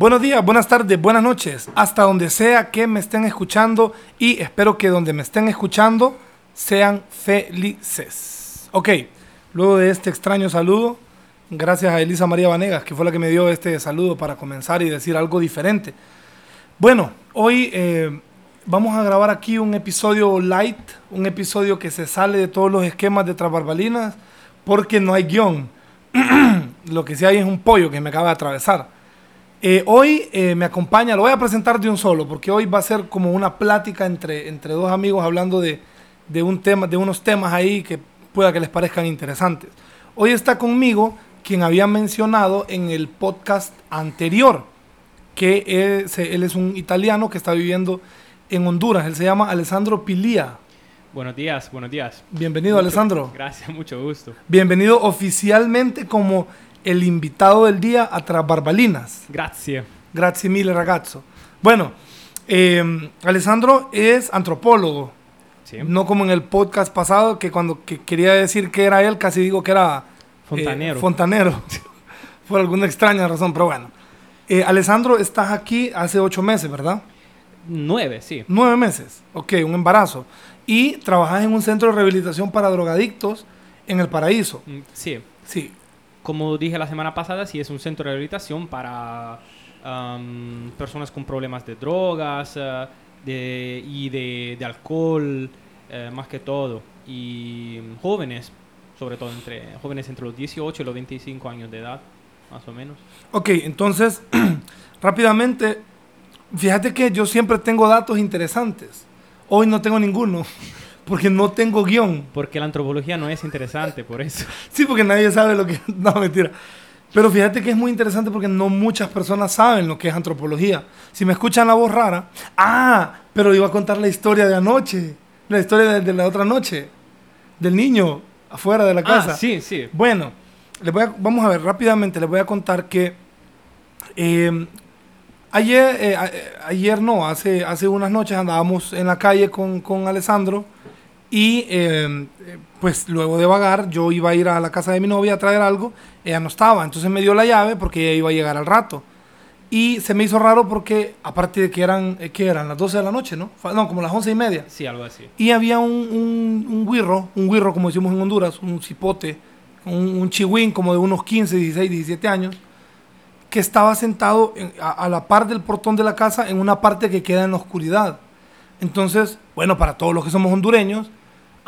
Buenos días, buenas tardes, buenas noches, hasta donde sea que me estén escuchando y espero que donde me estén escuchando sean felices. Ok, luego de este extraño saludo, gracias a Elisa María Vanegas, que fue la que me dio este saludo para comenzar y decir algo diferente. Bueno, hoy eh, vamos a grabar aquí un episodio light, un episodio que se sale de todos los esquemas de Trabarbalinas, porque no hay guion. Lo que sí hay es un pollo que me acaba de atravesar. Eh, hoy eh, me acompaña, lo voy a presentar de un solo, porque hoy va a ser como una plática entre, entre dos amigos hablando de, de, un tema, de unos temas ahí que pueda que les parezcan interesantes. Hoy está conmigo quien había mencionado en el podcast anterior, que él es un italiano que está viviendo en Honduras. Él se llama Alessandro Pilia. Buenos días, buenos días. Bienvenido, Alessandro. Gracias, mucho gusto. Bienvenido oficialmente como el invitado del día a Tras Barbalinas. Gracias. Grazie mille, ragazzo. Bueno, eh, Alessandro es antropólogo. Sí. No como en el podcast pasado, que cuando que quería decir que era él, casi digo que era... eh, Fontanero. fontanero. Por alguna extraña razón, pero bueno. Eh, Alessandro, estás aquí hace ocho meses, ¿verdad? Nueve, sí. Nueve meses. Ok, un embarazo. Y trabajas en un centro de rehabilitación para drogadictos en El Paraíso. Mm, Sí. Sí. Como dije la semana pasada, sí es un centro de rehabilitación para am, personas con problemas de drogas eh, de, y de, de alcohol, eh, más que todo. Y mm, jóvenes, sobre todo entre jóvenes entre los 18 y los 25 años de edad, más o menos. Ok, entonces, rápidamente, fíjate que yo siempre tengo datos interesantes. Hoy no tengo ninguno, porque no tengo guion. Porque la antropología no es interesante, por eso. Sí, porque nadie sabe lo que... No, mentira. Pero fíjate que es muy interesante porque no muchas personas saben lo que es antropología. Si me escuchan la voz rara, ah, pero iba a contar la historia de anoche, la historia de, de la otra noche, del niño afuera de la casa. Ah, sí, sí. Bueno, les voy a- vamos a ver rápidamente, les voy a contar que eh, ayer, eh, eh, ayer no, hace, hace unas noches andábamos en la calle con, con Alessandro y eh, eh, pues luego de vagar yo iba a ir a la casa de mi novia a traer algo, ella no estaba, entonces me dio la llave porque ella iba a llegar al rato. Y se me hizo raro porque, aparte de que eran, eh, ¿qué eran? Las 12 de la noche, ¿no? No, como las 11 y media. Sí, algo así. Y había un, un, un guirro, un guirro como decimos en Honduras, un cipote, un, un chihuín como de unos 15, 16, 17 años, que estaba sentado en- a, a la par del portón de la casa en una parte que queda en la oscuridad. Entonces, bueno, para todos los que somos hondureños,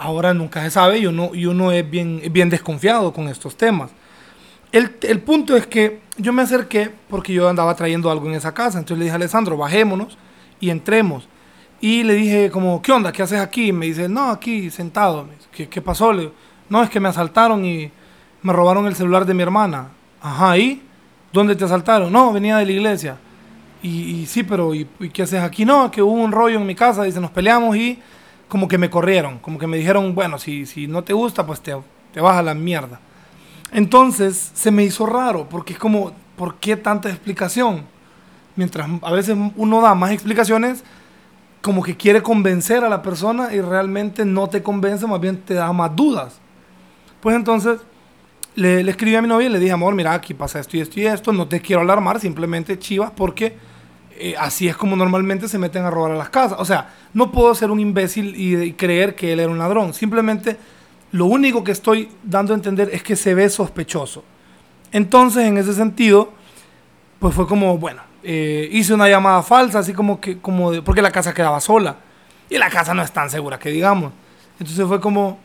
ahora nunca se sabe y uno, y uno es bien, bien desconfiado con estos temas. El, el punto es que yo me acerqué porque yo andaba trayendo algo en esa casa. Entonces le dije a Alessandro, bajémonos y entremos. Y le dije como, ¿qué onda? ¿Qué haces aquí? Y me dice, no, aquí sentado. ¿Qué, qué pasó? No, es que me asaltaron y me robaron el celular de mi hermana. Ajá, ¿y? ¿Dónde te asaltaron? No, venía de la iglesia. Y, y sí, pero ¿y, y qué haces aquí? No, que hubo un rollo en mi casa. Dice, nos peleamos y como que me corrieron. Como que me dijeron, bueno, si, si no te gusta, pues te, te vas a la mierda. Entonces se me hizo raro, porque es como, ¿por qué tanta explicación? Mientras a veces uno da más explicaciones, como que quiere convencer a la persona y realmente no te convence, más bien te da más dudas. Pues entonces le, le escribí a mi novia y le dije, amor, mira, aquí pasa esto y esto y esto, no te quiero alarmar, simplemente chivas, porque eh, así es como normalmente se meten a robar a las casas. O sea, no puedo ser un imbécil y, creer que él era un ladrón, simplemente lo único que estoy dando a entender es que se ve sospechoso. Entonces, en ese sentido, pues fue como, bueno, eh, hice una llamada falsa, así como que, como porque la casa quedaba sola. Y la casa no es tan segura que digamos. Entonces fue como,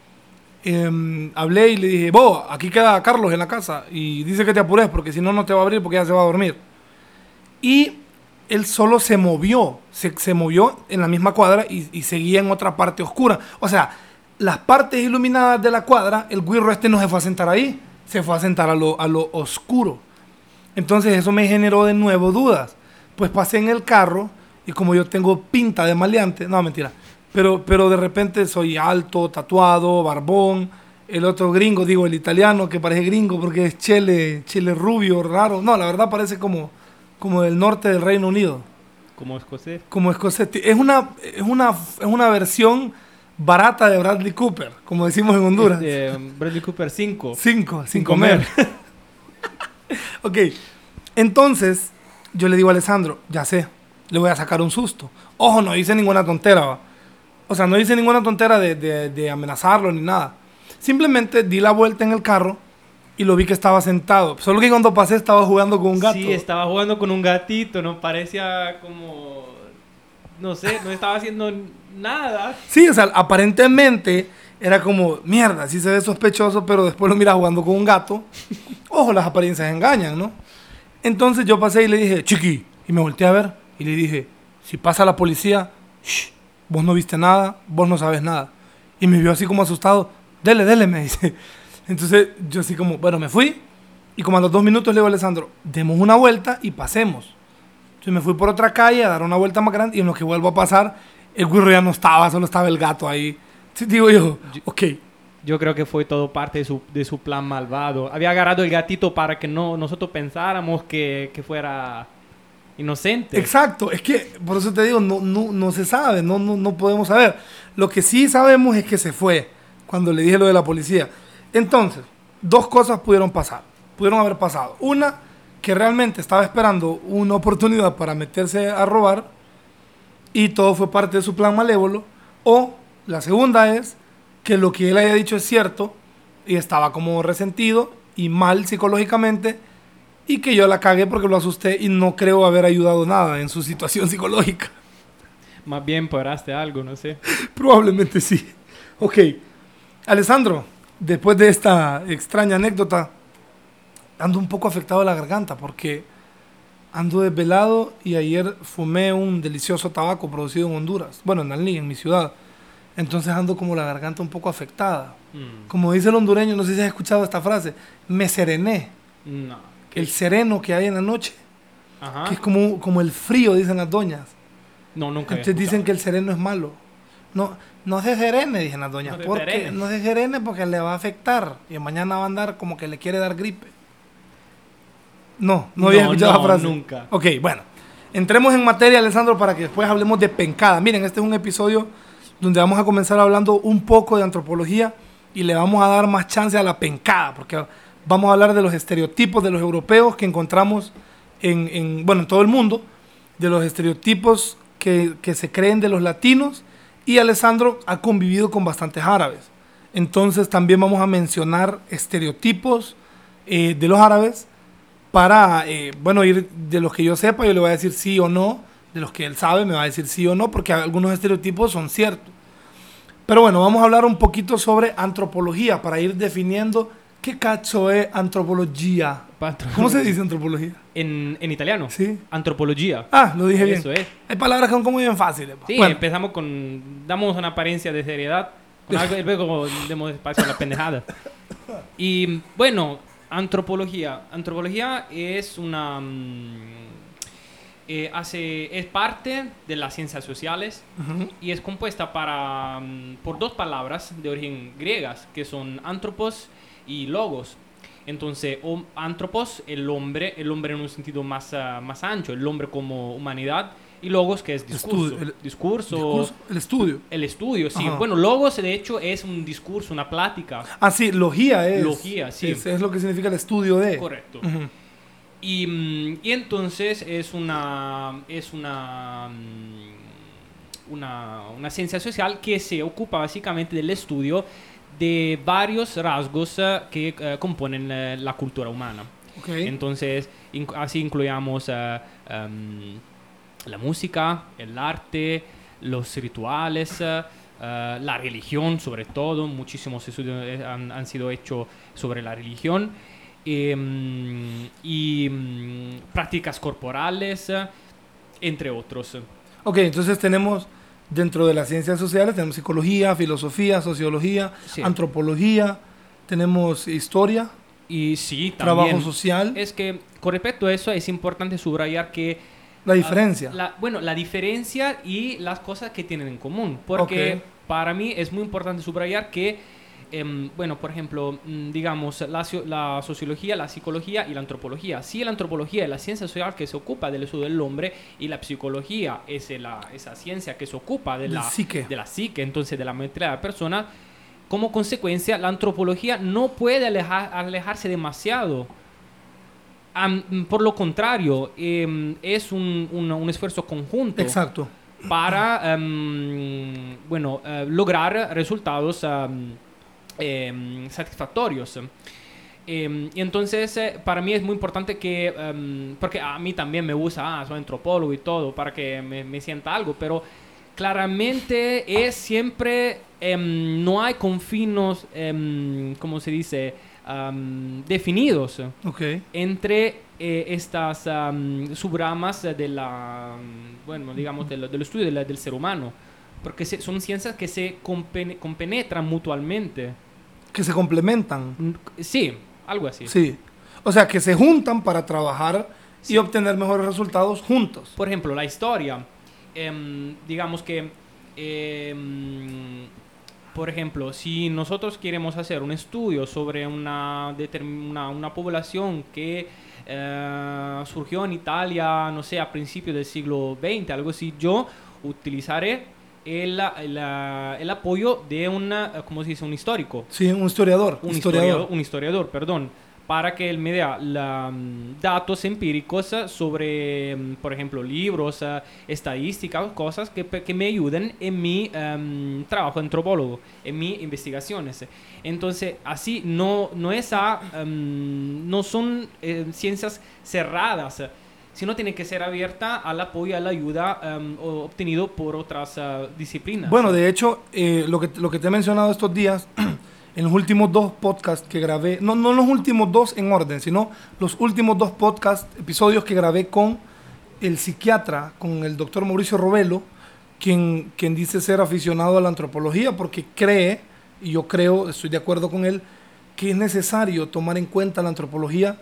em, hablé y le dije, vos, aquí queda Carlos en la casa. Y dice que te apures porque si no, no te va a abrir porque ya se va a dormir. Y él solo se movió, se, se movió en la misma cuadra y, seguía en otra parte oscura. O sea, las partes iluminadas de la cuadra, el guirro este no se fue a sentar ahí, se fue a sentar a lo, a lo oscuro. Entonces eso me generó de nuevo dudas. Pues pasé en el carro y como yo tengo pinta de maleante, no mentira, pero, pero de repente soy alto, tatuado, barbón, el otro gringo, digo el italiano que parece gringo porque es chile, chile rubio, raro. No, la verdad parece como, como del norte del Reino Unido, Como escocés. como escocés. Es una, es una, es una versión barata de Bradley Cooper, como decimos en Honduras. Este, Bradley Cooper 5. Cinco, sin Sin comer. comer. ok, entonces yo le digo a Alessandro, ya sé, le voy a sacar un susto. Ojo, no hice ninguna tontera, ¿va? O sea, no hice ninguna tontera de, de- de amenazarlo ni nada. Simplemente di la vuelta en el carro y lo vi que estaba sentado. Solo que cuando pasé estaba jugando con un gato. Sí, estaba jugando con un gatito, no parecía como... No sé, no estaba haciendo nada. Sí, o sea, aparentemente era como, mierda, sí se ve sospechoso, pero después lo mira jugando con un gato. Ojo, las apariencias engañan, ¿no? Entonces yo pasé y le dije, chiqui, y me volteé a ver y le dije, si pasa la policía, shh, vos no viste nada, vos no sabes nada. Y me vio así como asustado, dele, dele, me dice. Entonces yo así como, bueno, me fui y como a los dos minutos le digo a Alessandro, demos una vuelta y pasemos. Entonces me fui por otra calle a dar una vuelta más grande y en lo que vuelvo a pasar, el güiro ya no estaba, solo estaba el gato ahí. Entonces digo yo, ok, Yo creo que fue todo parte de su, de su plan malvado. Había agarrado el gatito para que no nosotros pensáramos que, que fuera inocente. exacto, es que por eso te digo, no, no, no se sabe, no, no, no podemos saber. Lo que sí sabemos es que se fue cuando le dije lo de la policía. Entonces, dos cosas pudieron pasar, pudieron haber pasado. Una, que realmente estaba esperando una oportunidad para meterse a robar y todo fue parte de su plan malévolo. O la segunda es que lo que él haya dicho es cierto y estaba como resentido y mal psicológicamente y que yo la cagué porque lo asusté y no creo haber ayudado nada en su situación psicológica. Más bien paraste algo, no sé. Probablemente sí. Ok. Alessandro, después de esta extraña anécdota, ando un poco afectado a la garganta porque ando desvelado y ayer fumé un delicioso tabaco producido en Honduras, bueno, en Alní, en mi ciudad. Entonces ando como la garganta un poco afectada. Mm, Como dice el hondureño, no sé si has escuchado esta frase, me serené. no. El sereno que hay en la noche, Ajá. que es como, como el frío, dicen las doñas. No, nunca. Entonces dicen que el sereno es malo. No, no se serene, dicen las doñas. No porque, serene. no se serene porque le va a afectar. Y mañana va a andar como que le quiere dar gripe. No, no había No, escuchado no, la frase. nunca. Ok, bueno. Entremos en materia, Alessandro, para que después hablemos de pencada. Miren, este es un episodio donde vamos a comenzar hablando un poco de antropología y le vamos a dar más chance a la pencada, porque vamos a hablar de los estereotipos de los europeos que encontramos en, en, bueno, en todo el mundo, de los estereotipos que, que se creen de los latinos y Alessandro ha convivido con bastantes árabes. Entonces también vamos a mencionar estereotipos eh, de los árabes para, eh, bueno, ir de los que yo sepa, yo le voy a decir sí o no, de los que él sabe me va a decir sí o no, porque algunos estereotipos son ciertos. Pero bueno, vamos a hablar un poquito sobre antropología para ir definiendo qué cacho es antropología. Patro- ¿Cómo se dice antropología? En, en italiano. Sí. Antropología. Ah, lo dije bien. Eso es. Hay palabras que son como bien fáciles. Sí, Bueno, empezamos con. Damos una apariencia de seriedad. Con algo, y luego demos espacio a la pendejada. Y bueno, antropología. Antropología es una. mm, eh, hace, es parte de las ciencias sociales ujú, y es compuesta para, mm, por dos palabras de origen griegas, que son antropos y logos. Entonces, antropos, el hombre, el hombre en un sentido más, ah, más ancho, el hombre como humanidad, y logos, que es discurso. Estudio, el- discurso, discurso, el estudio. el estudio, sí. Ajá. Bueno, logos, de hecho, es un discurso, una plática. Ah, sí, logía es. Logía, sí. Es, es lo que significa el estudio de. Correcto. Ujú. Y, mm, y entonces es una, es una, mm, una, una ciencia social que se ocupa básicamente del estudio de varios rasgos eh, que eh, componen eh, la cultura humana. Ok. Entonces, inc- así incluyamos eh, em, la música, el arte, los rituales, eh, eh, la religión sobre todo. Muchísimos estudios eh, han, han sido hechos sobre la religión. em, y mm, prácticas corporales, eh, entre otros. Ok, entonces tenemos dentro de las ciencias sociales, tenemos psicología, filosofía, sociología, Sí. antropología, tenemos historia, Y sí, trabajo también social, es que con respecto a eso es importante subrayar que la diferencia. La- bueno, la diferencia y las cosas que tienen en común. Porque Ok. para mí es muy importante subrayar que, em, bueno, por ejemplo, mm, digamos, la, la sociología, la psicología y la antropología. Si la antropología es la ciencia social que se ocupa del estudio del hombre y la psicología es la, esa ciencia que se ocupa de la, psique. de la psique, entonces de la mente de la persona, como consecuencia, la antropología no puede alejar- alejarse demasiado Am- por lo contrario, em, es un, un- un esfuerzo conjunto Exacto. para em, bueno, eh, lograr resultados em, satisfactorios. Em, y entonces, eh, para mí es muy importante que, em, porque a mí también me gusta, ah, soy antropólogo y todo, para que me, me sienta algo, pero claramente es siempre, em, no hay confinos, ¿cómo se dice?, definidos entre eh, estas am, subramas de la, bueno, digamos, del, del estudio de la- del ser humano, porque se- son ciencias que se compene- compenetran mutuamente. Que se complementan. Mm, Sí, algo así. Sí. O sea, que se juntan para trabajar Sí. y obtener mejores resultados juntos. Por ejemplo, la historia, em, digamos que, em, por ejemplo, si nosotros queremos hacer un estudio sobre una, una, una población que eh, surgió en Italia, no sé, a principios del siglo XX, algo así, yo utilizaré el, el, el apoyo de un, ¿cómo se dice?, un histórico Sí, un historiador. un historiador. historiador, un historiador, perdón, para que él me dé la, mm, datos empíricos eh, sobre, mm, por ejemplo, libros, eh, estadísticas, cosas que, que me ayuden en mi em, trabajo de antropólogo, en mis investigaciones. Entonces, así no, no, es a, em, no son eh, ciencias cerradas, sino tiene que ser abierta al apoyo a la ayuda em, obtenido por otras eh, disciplinas. Bueno, de hecho, eh, lo, que, lo que te he mencionado estos días, en los últimos dos podcasts que grabé, no, no los últimos dos en orden, sino los últimos dos podcasts, episodios que grabé con el psiquiatra, con el doctor Mauricio Robelo, quien, quien dice ser aficionado a la antropología porque cree, y yo creo, estoy de acuerdo con él, que es necesario tomar en cuenta la antropología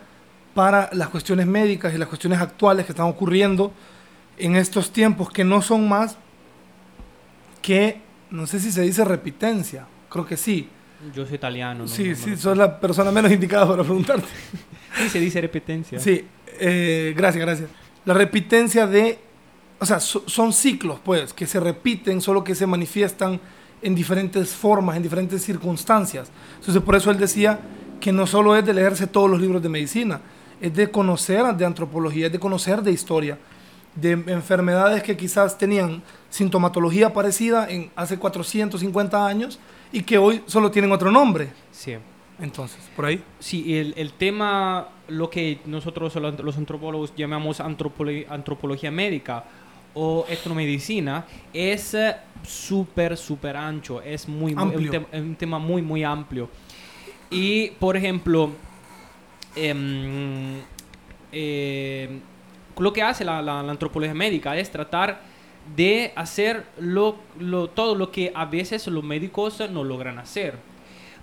para las cuestiones médicas y las cuestiones actuales que están ocurriendo en estos tiempos que no son más que, no sé si se dice repitencia, creo que sí. Yo soy italiano. ¿no? sí, No sí, sos la persona menos indicada para preguntarte. Sí, se dice repetencia. Sí, eh, gracias, gracias. La repitencia de, o sea, so- son ciclos, pues, que se repiten, solo que se manifiestan en diferentes formas, en diferentes circunstancias. Entonces, por eso él decía que no solo es de leerse todos los libros de medicina, es de conocer de antropología, es de conocer de historia, de enfermedades que quizás tenían sintomatología parecida en hace 450 años y que hoy solo tienen otro nombre. Sí. Entonces, por ahí. Sí, el, el tema, lo que nosotros los antropólogos llamamos antropolo- antropología médica o etnomedicina, es eh, súper, súper ancho, es muy, muy- Amplio. un, es un tema muy, muy amplio. Y, por ejemplo, em, eh, lo que hace la, la- la antropología médica es tratar de hacer lo, lo- todo lo que a veces los médicos no logran hacer.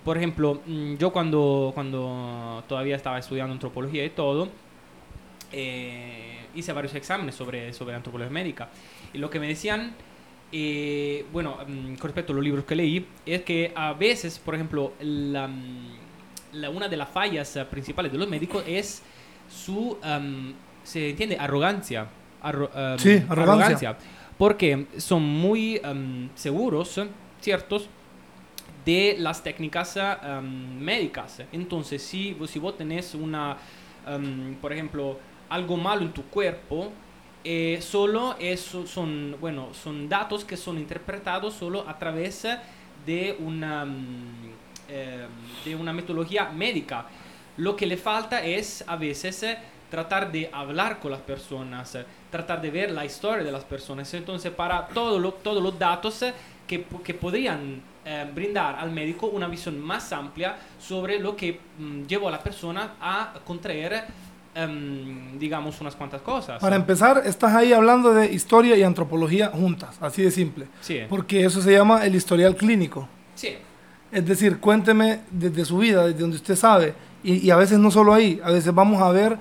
Por ejemplo, mm, yo cuando, cuando todavía estaba estudiando antropología y todo, eh, hice varios exámenes sobre, sobre antropología médica. Y lo que me decían, eh, bueno, mm, con respecto a los libros que leí, es que a veces, por ejemplo, la, mm, la- una de las fallas eh, principales de los médicos es su, se entiende, arrogancia. Arro- Sí, arrogancia. Porque son muy am, seguros, ¿ciertos? de las técnicas médicas. Entonces, si, vos- si vos tenés una, por ejemplo, algo malo en tu cuerpo, eh, solo eso son, bueno, son datos que son interpretados solo a través de una, eh, de una metodología médica. Lo que le falta es a veces eh, tratar de hablar con las personas, eh, tratar de ver la historia de las personas. Entonces, para todo lo- todos los datos que, que podrían eh, brindar al médico una visión más amplia sobre lo que mm, llevó a la persona a contraer, em, digamos, unas cuantas cosas. Para empezar, estás ahí hablando de historia y antropología juntas, así de simple. Sí, Porque eso se llama el historial clínico. sí, Es decir, cuénteme desde su vida, desde donde usted sabe. Y, y a veces no solo ahí, a veces vamos a ver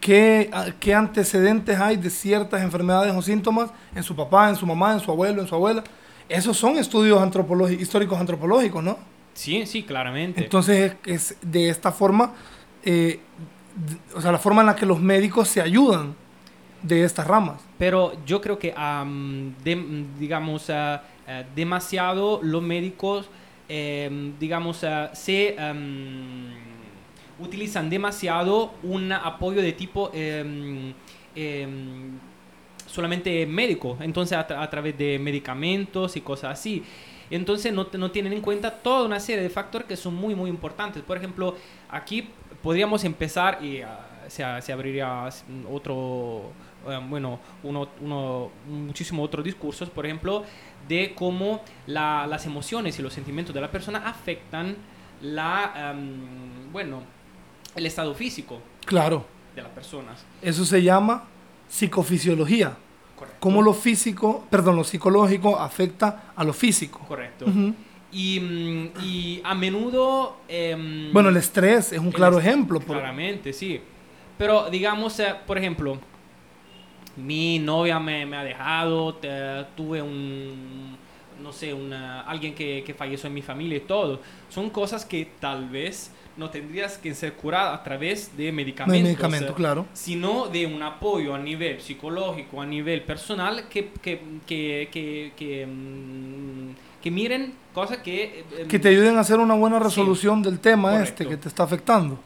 qué, qué antecedentes hay de ciertas enfermedades o síntomas en su papá, en su mamá, en su abuelo, en su abuela. Esos son estudios antropológicos, históricos antropológicos, ¿no? sí, sí, claramente. Entonces es, es de esta forma, eh, o sea, la forma en la que los médicos se ayudan de estas ramas. Pero yo creo que, de- digamos, ah, ah, demasiado los médicos, em, digamos, ah, se am, utilizan demasiado un apoyo de tipo em, em, solamente médico, entonces a, través de medicamentos y cosas así. Entonces no, no, tienen en cuenta toda una serie de factores que son muy, muy importantes. Por ejemplo, aquí podríamos empezar y uh, se, se, abriría otro, bueno, uno, uno, muchísimo otros discursos, por ejemplo, de cómo la, las emociones y los sentimientos de la persona afectan la, um, bueno, el estado físico. Claro. De las personas. Eso se llama psicofisiología. Correcto. Cómo lo físico, perdón, lo psicológico afecta a lo físico. Correcto. Uh -huh. y, y, a menudo... Eh, bueno, el estrés es un claro ejemplo. Por... Claramente, sí. Pero digamos, eh, por ejemplo, mi novia me, me ha dejado, te, tuve un, no sé, una, alguien que, que falleció en mi familia y todo. Son cosas que tal vez no tendrías que ser curada a través de medicamentos, de medicamento, claro. sino de un apoyo a nivel psicológico, a nivel personal, que, que, que, que, que, que miren cosas que... Eh, que te ayuden a hacer una buena resolución sí, del tema correcto. este que te está afectando.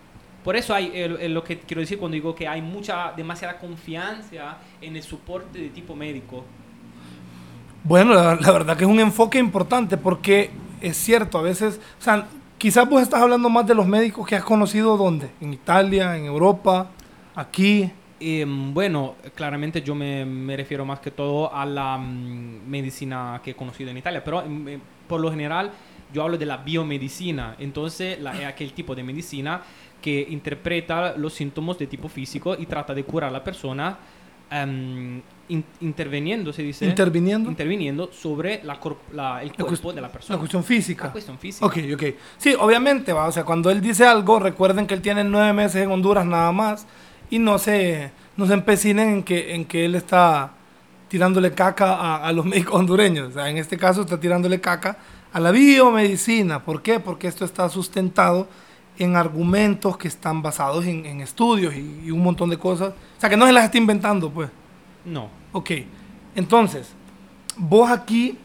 Por eso hay el, el, lo que quiero decir cuando digo que hay mucha, demasiada confianza en el soporte de tipo médico. Bueno, la, la verdad que es un enfoque importante porque es cierto, a veces, o sea, Quizás vos estás hablando más de los médicos que has conocido dónde, en Italia, en Europa, aquí. Eh, bueno, claramente yo me, me, refiero más que todo a la um, medicina que he conocido en Italia, pero eh, por lo general yo hablo de la biomedicina, entonces la, es aquel tipo de medicina que interpreta los síntomas de tipo físico y trata de curar a la persona um, in, interviniendo, se dice. Interviniendo. Interviniendo sobre la, la, el cuerpo de la persona. La cuestión física. La cuestión física. Ok, ok. Sí, obviamente, va. O sea, cuando él dice algo, recuerden que él tiene nueve meses en Honduras nada más y no se, no se empecinen en que, en que él está tirándole caca a, a los médicos hondureños. O sea, en este caso está tirándole caca a la biomedicina. ¿Por qué? Porque esto está sustentado en argumentos que están basados en, en estudios y, y, un montón de cosas. O sea, que no se las está inventando, pues. No. Ok. Entonces, vos aquí,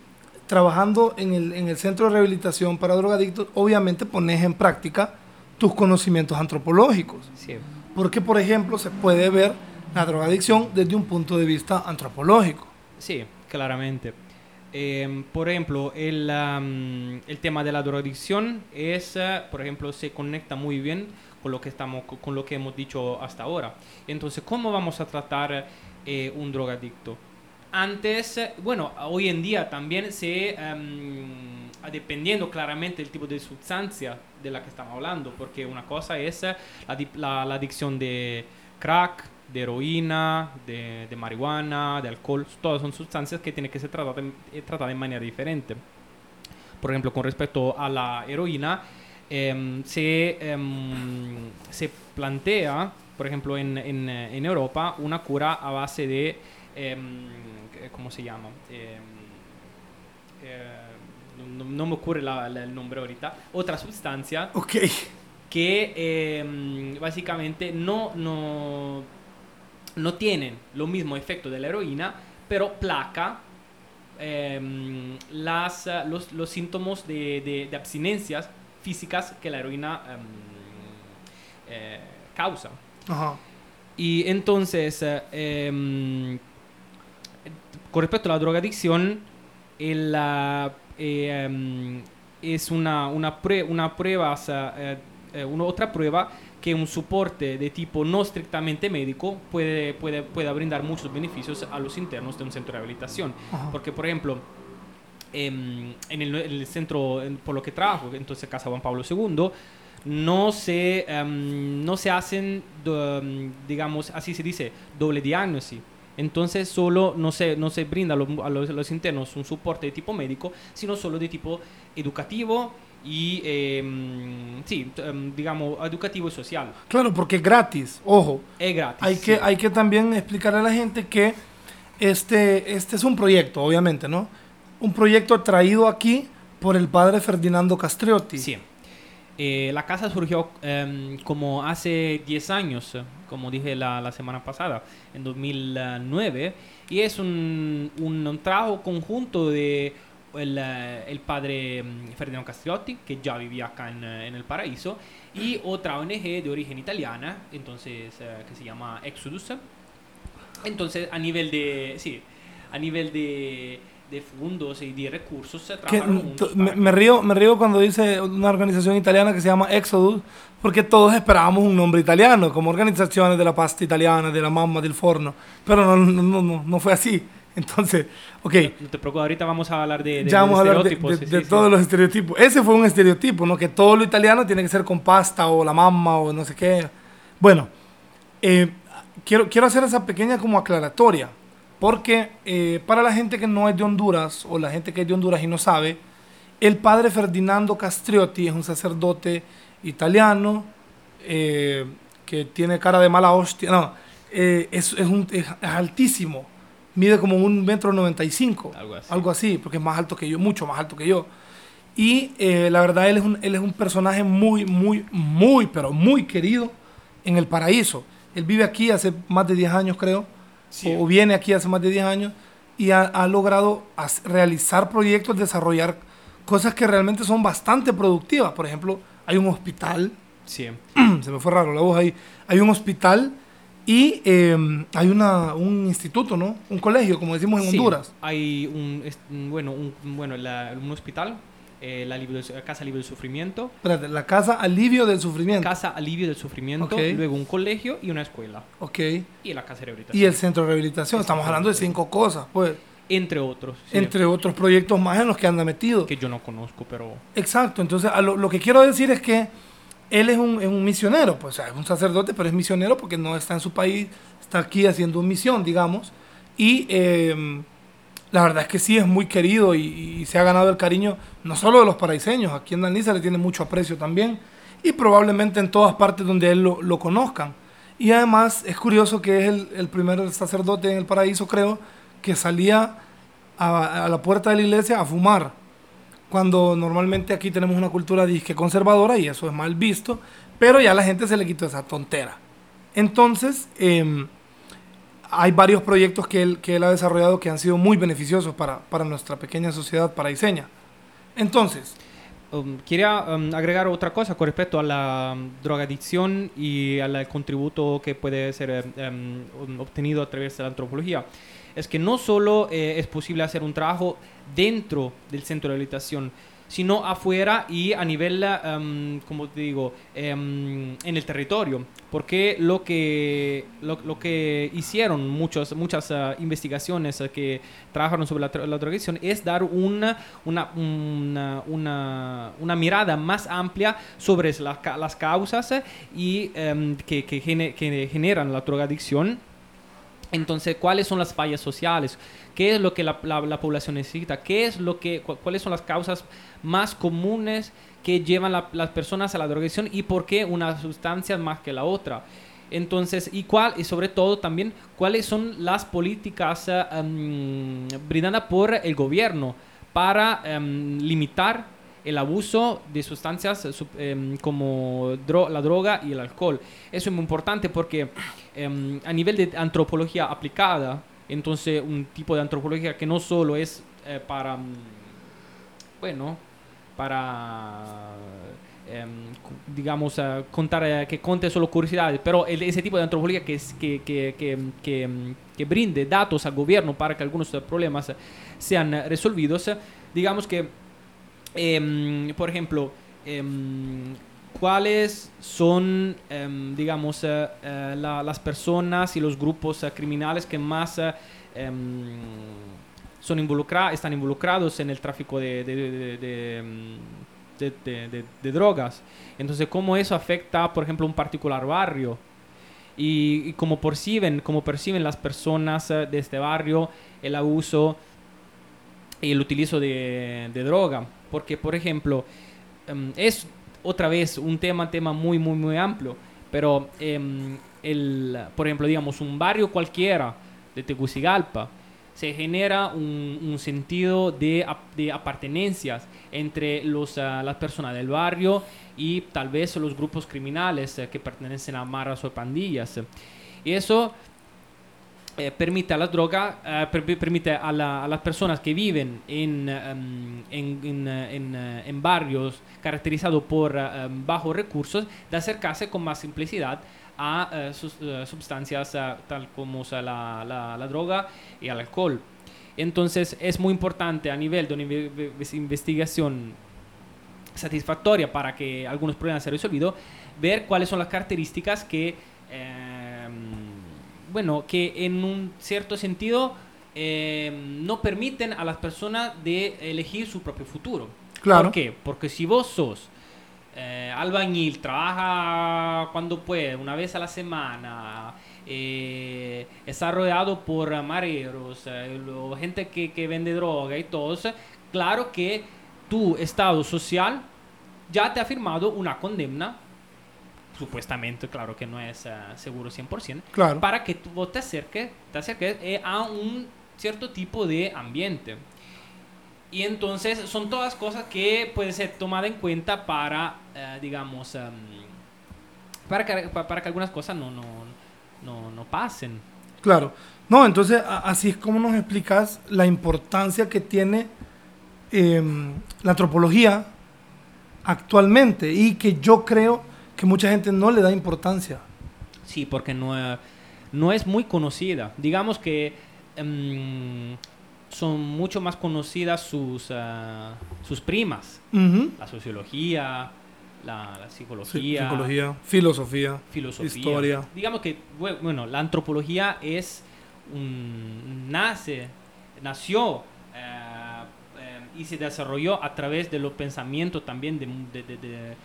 trabajando en el, en el Centro de Rehabilitación para Drogadictos, obviamente pones en práctica tus conocimientos antropológicos. Sí. Porque, por ejemplo, se puede ver la drogadicción desde un punto de vista antropológico. Sí, claramente. Eh, por ejemplo, el, um, el, tema de la drogadicción es, uh, por ejemplo, se conecta muy bien con lo que estamos, con lo que hemos dicho hasta ahora. Entonces, ¿cómo vamos a tratar eh, un drogadicto? Antes, bueno, hoy en día también se, um, dependiendo claramente del tipo de sustancia de la que estamos hablando, porque una cosa es la, la, la adicción de crack, de heroína, de, de, marihuana, de alcohol, todas son sustancias que tienen que ser tratadas de, tratadas de manera diferente. Por ejemplo, con respecto a la heroína, eh, se, eh, se plantea, por ejemplo, en, en, en, Europa, una cura a base de, eh, ¿cómo se llama? No, no, me ocurre la, la, el nombre ahorita. Otra sustancia. Ok. Que básicamente no, no no tienen lo mismo efecto de la heroína, pero placa eh, las, los, los, síntomas de, de, de, abstinencias físicas que la heroína eh, eh, causa. Ajá. Y entonces, eh, con respecto a la drogadicción, el, es una, una, prue una prueba, una otra prueba que un soporte de tipo no estrictamente médico puede, puede, puede brindar muchos beneficios a los internos de un centro de rehabilitación. Ajá. Porque, por ejemplo, en, en, el, en, el, centro en, por lo que trabajo, entonces Casa Juan Pablo II, no se, um, no se hacen, um, digamos, así se dice, doble diagnóstico. Entonces solo no se, no se brinda a los, a los, a los internos un soporte de tipo médico, sino solo de tipo educativo y eh, sí, digamos, educativo y social. Claro, porque es gratis, ojo. Es gratis. Hay, sí. que, hay que también explicarle a la gente que este, este es un proyecto, obviamente, ¿no? Un proyecto traído aquí por el padre Ferdinando Castriotti. Sí. Eh, la casa surgió eh, como hace 10 años, como dije la, la, semana pasada, en 2009, y es un, un, un trabajo conjunto de el, eh, el padre mm, Ferdinando Castriotti, que ya vivía acá en, eh, en el Paraíso, y otra ONG de origen italiana, entonces, eh, que se llama Exodus. Entonces, a nivel de, sí, a nivel de, de fondos y de recursos, se Que, trabajaron me, me río, me río cuando dice una organización italiana que se llama Exodus, porque todos esperábamos un nombre italiano, como organizaciones de la pasta italiana, de la mamma, del forno, pero no, no, no, no fue así. Entonces, ok, No te preocupes, ahorita vamos a hablar de, de, ya vamos a hablar de, estereotipos, de- sí, de sí, sí. todos los estereotipos. Ese fue un estereotipo, ¿no? Que todo lo italiano tiene que ser con pasta o la mamma o no sé qué. Bueno, eh, quiero, quiero hacer esa pequeña como aclaratoria, porque eh, para la gente que no es de Honduras o la gente que es de Honduras y no sabe, el padre Ferdinando Castriotti es un sacerdote italiano eh, que tiene cara de mala hostia. No, eh, es, es, un, es altísimo. Mide como un metro noventa y cinco. Algo así. Porque es más alto que yo, mucho más alto que yo. Y eh, la verdad, él es, un, él es un personaje muy, muy, muy, pero muy querido en el paraíso. Él vive aquí hace más de 10 años, creo. Sí. O viene aquí hace más de 10 años. Y ha, ha logrado realizar proyectos, desarrollar cosas que realmente son bastante productivas. Por ejemplo, hay un hospital Sí. se me fue raro la voz ahí. Hay un hospital y eh, hay una, un instituto, ¿no? Un colegio, como decimos en Sí, Honduras. Hay un, bueno, un, bueno la- un hospital, eh, la Casa Alivio del Sufrimiento, Espérate, la casa alivio del sufrimiento. Casa Alivio del Sufrimiento, Ok. luego un colegio y una escuela. Ok. Y la Casa de Rehabilitación. Y el centro de rehabilitación. Estamos hablando de cinco cosas, pues. Entre otros. sí, Entre otros proyectos más en los que anda metido. Que yo no conozco, pero... Exacto. Entonces, a lo, lo que quiero decir es que él es un, es un misionero, pues, o sea, es un sacerdote, pero es misionero porque no está en su país, está aquí haciendo misión, digamos. Y eh, la verdad es que sí es muy querido y, y se ha ganado el cariño no solo de los paraiseños, aquí en Danisa le tiene mucho aprecio también y probablemente en todas partes donde él lo, lo conozcan. Y además es curioso que es el, el primer sacerdote en el paraíso, creo, que salía a, a la puerta de la iglesia a fumar cuando normalmente aquí tenemos una cultura disque conservadora y eso es mal visto, pero ya a la gente se le quitó esa tontera. Entonces, eh, hay varios proyectos que él, que él ha desarrollado que han sido muy beneficiosos para, para nuestra pequeña sociedad paraiseña. Entonces, Um, quería um, agregar otra cosa con respecto a la um, drogadicción y al contributo que puede ser um, um, obtenido a través de la antropología. Es que no solo eh, es posible hacer un trabajo dentro del centro de rehabilitación, sino afuera y a nivel, um, como te digo, em, en el territorio. Porque lo que, lo, lo que hicieron muchos, muchas ah, investigaciones ah, que trabajaron sobre la, la drogadicción es dar una, una, una, una, una mirada más amplia sobre las, las causas y em, que, que, gene- que generan la drogadicción. Entonces, ¿cuáles son las fallas sociales? ¿Qué es lo que la, la- la población necesita? ¿Qué es lo que, cu- ¿Cuáles son las causas más comunes que llevan la- las personas a la drogadicción y por qué una sustancia más que la otra? Entonces, y, cuál, y sobre todo también, ¿cuáles son las políticas eh, em, brindadas por el gobierno para em, limitar el abuso de sustancias eh, em, como la droga y el alcohol? Eso es muy importante porque em, a nivel de antropología aplicada, entonces un tipo de antropología que no solo es eh, para, mm, bueno, para, em, cu- digamos, eh, contar, eh, que conte solo curiosidades, pero el- ese tipo de antropología que, es- que, que, que, mm, que brinde datos al gobierno para que algunos eh, problemas eh, sean eh, resolvidos, eh, digamos que, em, por ejemplo, em, cuáles son, em, digamos, eh, eh, la- las personas y los grupos eh, criminales que más em, son involucra están involucrados en el tráfico em, de- de- de- drogas. Entonces, cómo eso afecta, por ejemplo, un particular barrio y, y cómo perciben, cómo perciben las personas de este barrio el abuso y el utilizo de, droga. Porque, por ejemplo, em, es otra vez un tema, tema muy, muy, muy amplio. Pero, em, el, por ejemplo, digamos, un barrio cualquiera de Tegucigalpa, se genera un, un sentido de, de apartenencias entre los, ah, las personas del barrio y tal vez los grupos criminales eh, que pertenecen a maras o pandillas. Y eso eh, permite a las eh, per- permite a, la- a las personas que viven en, em, en, en, eh, barrios caracterizados por em, bajos recursos de acercarse con más simplicidad a eh, sus- sustancias tal como la, la- la droga y el alcohol. Entonces es muy importante a nivel de una inve- inve- investigación satisfactoria para que algunos problemas sean resolvidos, ver cuáles son las características que, bueno, que en un cierto sentido eh, no permiten a las personas de elegir su propio futuro. Claro. ¿Por qué? Porque si vos sos eh, albañil, trabaja cuando puede, una vez a la semana, eh, está rodeado por mareros, eh, gente que, que vende droga y todo, claro que tu estado social ya te ha firmado una condena, supuestamente, claro que no es eh, seguro 100%, Claro. para que tú te acerques, te acerques eh, a un cierto tipo de ambiente. Y entonces son todas cosas que pueden ser tomadas en cuenta para, eh, digamos, para, que, pa- para que algunas cosas no, no, no, no pasen. Claro. No, entonces así es como nos explicas la importancia que tiene em, la antropología actualmente y que yo creo que mucha gente no le da importancia. Sí, porque no, no es muy conocida. Digamos que em, son mucho más conocidas sus, ah, sus primas. La sociología, la, la Sí, psicología, psicología, filosofía, filosofía. historia. Digamos que, bue- bueno, la antropología es un, nace, nació eh, eh, y se desarrolló a través de los pensamientos también de, de- de- de,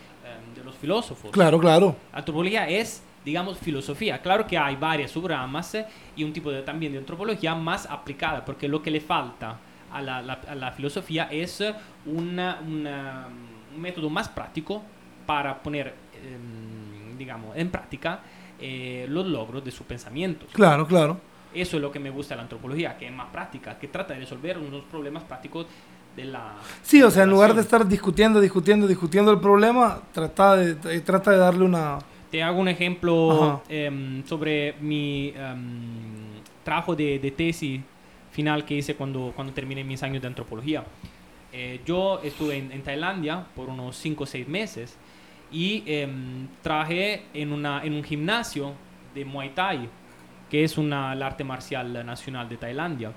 de los filósofos. Claro, claro. Antropología es, digamos, filosofía. Claro que hay varias subramas eh, y un tipo de, también de antropología más aplicada, porque lo que le falta a la, la- a la filosofía es eh, una- una- un método más práctico para poner, em, digamos, en práctica eh, los logros de sus pensamientos. Claro, claro. Eso es lo que me gusta de la antropología, que es más práctica, que trata de resolver unos problemas prácticos de la... Sí, o sea, en lugar de estar discutiendo, discutiendo, discutiendo el problema, trata de, eh, trata de darle una... Te hago un ejemplo em, sobre mi em, trabajo de, de tesis final que hice cuando, cuando terminé mis años de antropología. Eh, yo estuve en, en Tailandia por unos 5 o 6 meses y em, trabajé en, una, en un gimnasio de Muay Thai, que es una, el arte marcial nacional de Tailandia.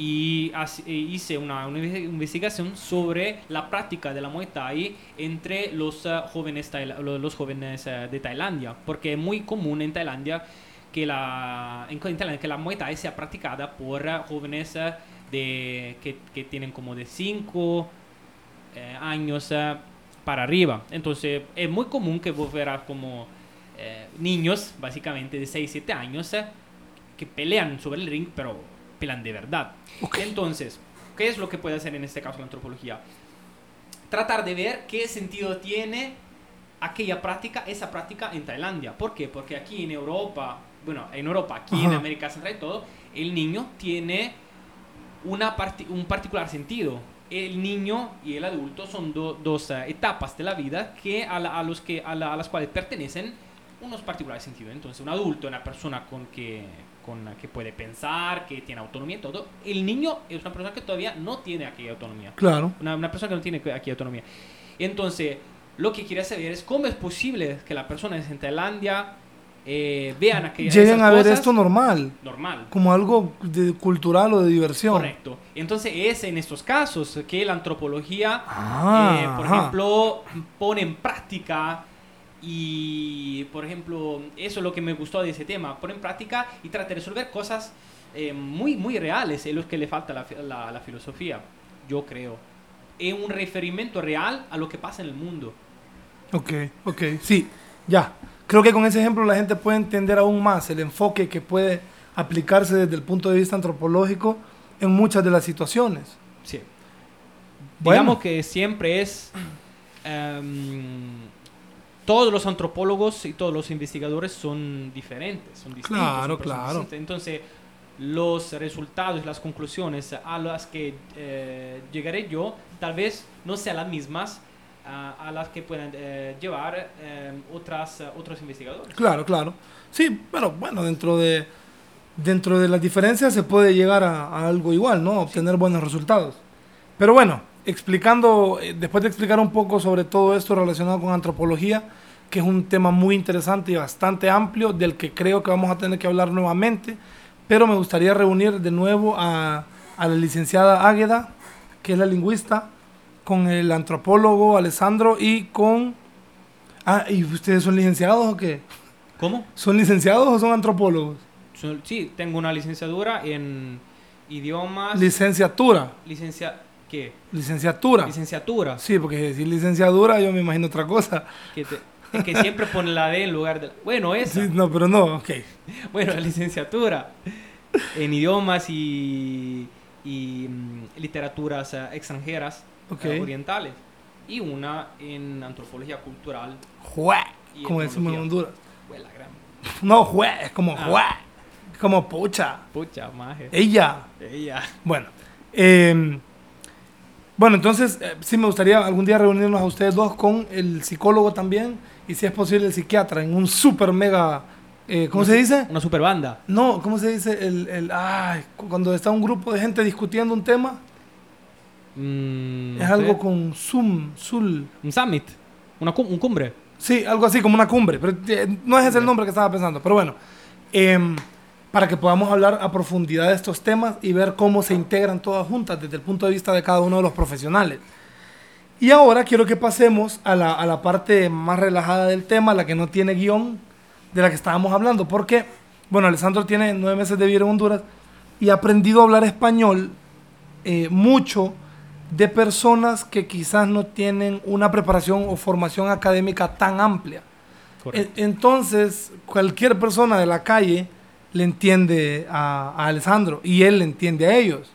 Y as- e hice una, una inve- investigación sobre la práctica de la Muay Thai entre los eh, jóvenes, los jóvenes eh, de Tailandia, porque es muy común en Tailandia que la, en, Tailandia que la Muay Thai sea practicada por eh, jóvenes eh, de, que, que tienen como de 5 años eh, para arriba. Entonces es muy común que vos verás como eh, niños, básicamente de 6, 7 años, eh, que pelean sobre el ring, pero pelean de verdad. Entonces, ¿qué es lo que puede hacer en este caso la antropología? Tratar de ver qué sentido tiene aquella práctica, esa práctica en Tailandia. ¿Por qué? Porque aquí en Europa, bueno, en Europa, aquí en. América Central y todo, el niño tiene una parti- un particular sentido. El niño y el adulto son do- dos eh, etapas de la vida que a, la- a los que, a, la- a las cuales pertenecen unos particulares sentidos. Entonces, un adulto una persona con que, con la que puede pensar, que tiene autonomía y todo. El niño es una persona que todavía no tiene aquella autonomía. Claro. Una, una persona que no tiene aquí autonomía. Entonces, lo que quiere saber es cómo es posible que las personas en Tailandia eh, vean aquellas Llegan esas a ver cosas esto normal, normal. como algo de- cultural o de diversión. Correcto. Entonces es en estos casos que la antropología, Ah, eh, por ajá. ejemplo, pone en práctica y, por ejemplo, eso es lo que me gustó de ese tema, pone en práctica y trata de resolver cosas eh, muy, muy reales, es lo que le falta a la, la- la filosofía, yo creo. Es un referimiento real a lo que pasa en el mundo. Ok, ok, sí, ya. Creo que con ese ejemplo la gente puede entender aún más el enfoque que puede aplicarse desde el punto de vista antropológico en muchas de las situaciones. Sí. Bueno. Digamos que siempre es... em, todos los antropólogos y todos los investigadores son diferentes, son distintos. Claro, son claro. distintas. Entonces, los resultados, las conclusiones a las que eh, llegaré yo, tal vez no sean las mismas a, a las que puedan eh, llevar eh, otras, eh, otros investigadores. Claro, claro. Sí, pero bueno, dentro de dentro de las diferencias se puede llegar a, a algo igual, ¿no? Obtener buenos resultados. Pero bueno, explicando, eh, después de explicar un poco sobre todo esto relacionado con antropología, que es un tema muy interesante y bastante amplio, del que creo que vamos a tener que hablar nuevamente, pero me gustaría reunir de nuevo a, a la licenciada Águeda, que es la lingüista, con el antropólogo Alessandro y con... Ah, ¿y ustedes son licenciados o qué? ¿Cómo? ¿Son licenciados o son antropólogos? Sí, tengo una licenciatura en idiomas. Licenciatura. licencia ¿Qué? Licenciatura. Licenciatura. Sí, porque decir licenciatura yo me imagino otra cosa. Que, te- es que siempre pone la D en lugar de. Bueno, esa. Sí, no, pero no, ok. Bueno, licenciatura en idiomas y, y mm, literaturas eh, extranjeras eh, orientales. Y una en antropología cultural. Jue, como decimos en. Honduras. La gran No, jue, es como Ah. jue. Es como pucha. pucha, maje. Ella. Ella. Bueno. eh, bueno, entonces eh, sí me gustaría algún día reunirnos a ustedes dos con el psicólogo también y si es posible el psiquiatra en un super mega... eh, ¿Cómo se dice? Una super banda. No, ¿cómo se dice? El, el, ay, cu- cuando está un grupo de gente discutiendo un tema, Mm, es no algo sé. con Zoom, Zul. Un summit. Una cum- un cumbre. Sí, algo así como una cumbre, pero eh, no es ese el nombre que estaba pensando. Pero bueno, em, para que podamos hablar a profundidad de estos temas y ver cómo se integran todas juntas desde el punto de vista de cada uno de los profesionales. Y ahora quiero que pasemos a la, a la parte más relajada del tema, la que no tiene guion, de la que estábamos hablando. Porque, bueno, Alessandro tiene nueve meses de vivir en Honduras y ha aprendido a hablar español eh, mucho de personas que quizás no tienen una preparación o formación académica tan amplia. Correcto. Entonces, cualquier persona de la calle le entiende a, a Alessandro y él le entiende a ellos.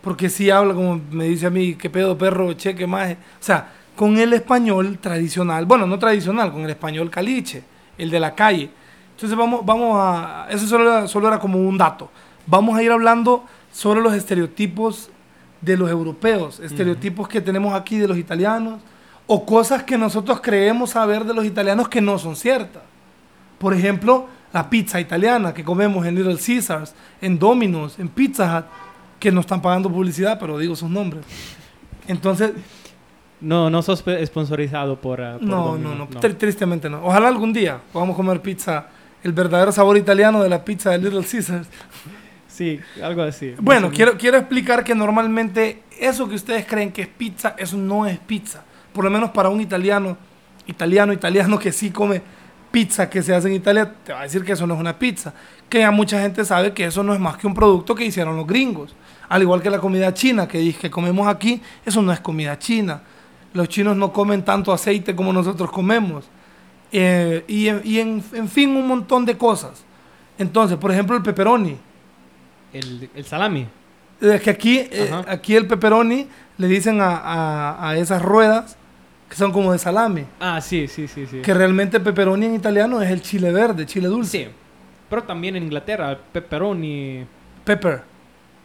Porque si habla como me dice a mí, qué pedo perro, cheque más. O sea, con el español tradicional, bueno, no tradicional, con el español caliche, el de la calle. Entonces vamos, vamos a, eso solo era, solo era como un dato. Vamos a ir hablando sobre los estereotipos de los europeos, estereotipos que tenemos aquí de los italianos, o cosas que nosotros creemos saber de los italianos que no son ciertas. Por ejemplo, la pizza italiana que comemos en Little Caesars, en Domino's, en Pizza Hut, que no están pagando publicidad, pero digo sus nombres. Entonces, No, no sos sponsorizado por. eh, por no, Domino, no, no, tri- tristemente no. Ojalá algún día podamos comer pizza, el verdadero sabor italiano de la pizza de Little Caesars. Sí, algo así. Bueno, quiero, quiero explicar que normalmente eso que ustedes creen que es pizza, eso no es pizza. Por lo menos para un italiano, italiano, italiano que sí come pizza que se hace en Italia, te va a decir que eso no es una pizza. Que ya mucha gente sabe que eso no es más que un producto que hicieron los gringos. Al igual que la comida china que, dice que comemos aquí, eso no es comida china. Los chinos no comen tanto aceite como nosotros comemos. Eh, y en- y en- en fin, un montón de cosas. Entonces, por ejemplo, el pepperoni. El, el salami. Es que aquí, eh, aquí el pepperoni le dicen a, a- a esas ruedas que son como de salame. Ah, sí, sí, sí, sí. Que realmente pepperoni en italiano es el chile verde, chile dulce. Sí. Pero también en Inglaterra, pepperoni. Pepper.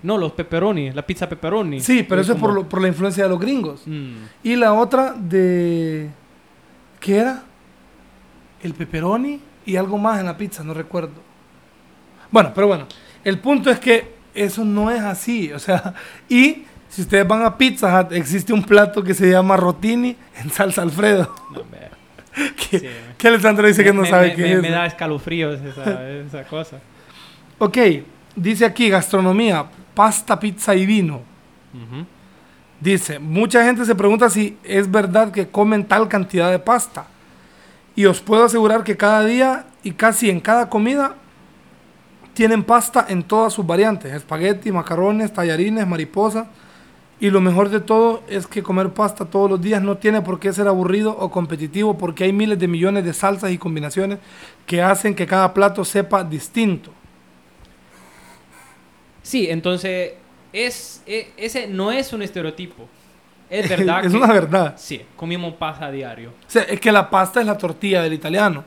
No, los pepperoni, la pizza pepperoni. Sí, pero eso es por, lo- por la influencia de los gringos. Mm. Y la otra de... ¿Qué era? El pepperoni y algo más en la pizza, no recuerdo. Bueno, pero bueno. El punto es que eso no es así. O sea, y si ustedes van a Pizza Hut, existe un plato que se llama rotini en salsa Alfredo. No, que, Sí. que Alessandro dice que no Me- sabe me- qué me- es. Me da escalofríos esa, esa cosa. Ok, dice aquí gastronomía, pasta, pizza y vino. Dice, mucha gente se pregunta si es verdad que comen tal cantidad de pasta. Y os puedo asegurar que cada día y casi en cada comida tienen pasta en todas sus variantes. Espagueti, macarrones, tallarines, mariposa. Y lo mejor de todo es que comer pasta todos los días no tiene por qué ser aburrido o competitivo porque hay miles de millones de salsas y combinaciones que hacen que cada plato sepa distinto. Sí, entonces, es, e- ese no es un estereotipo. Es verdad es que... una verdad. Sí, comimos pasta a diario. O sea, es que la pasta es la tortilla del italiano.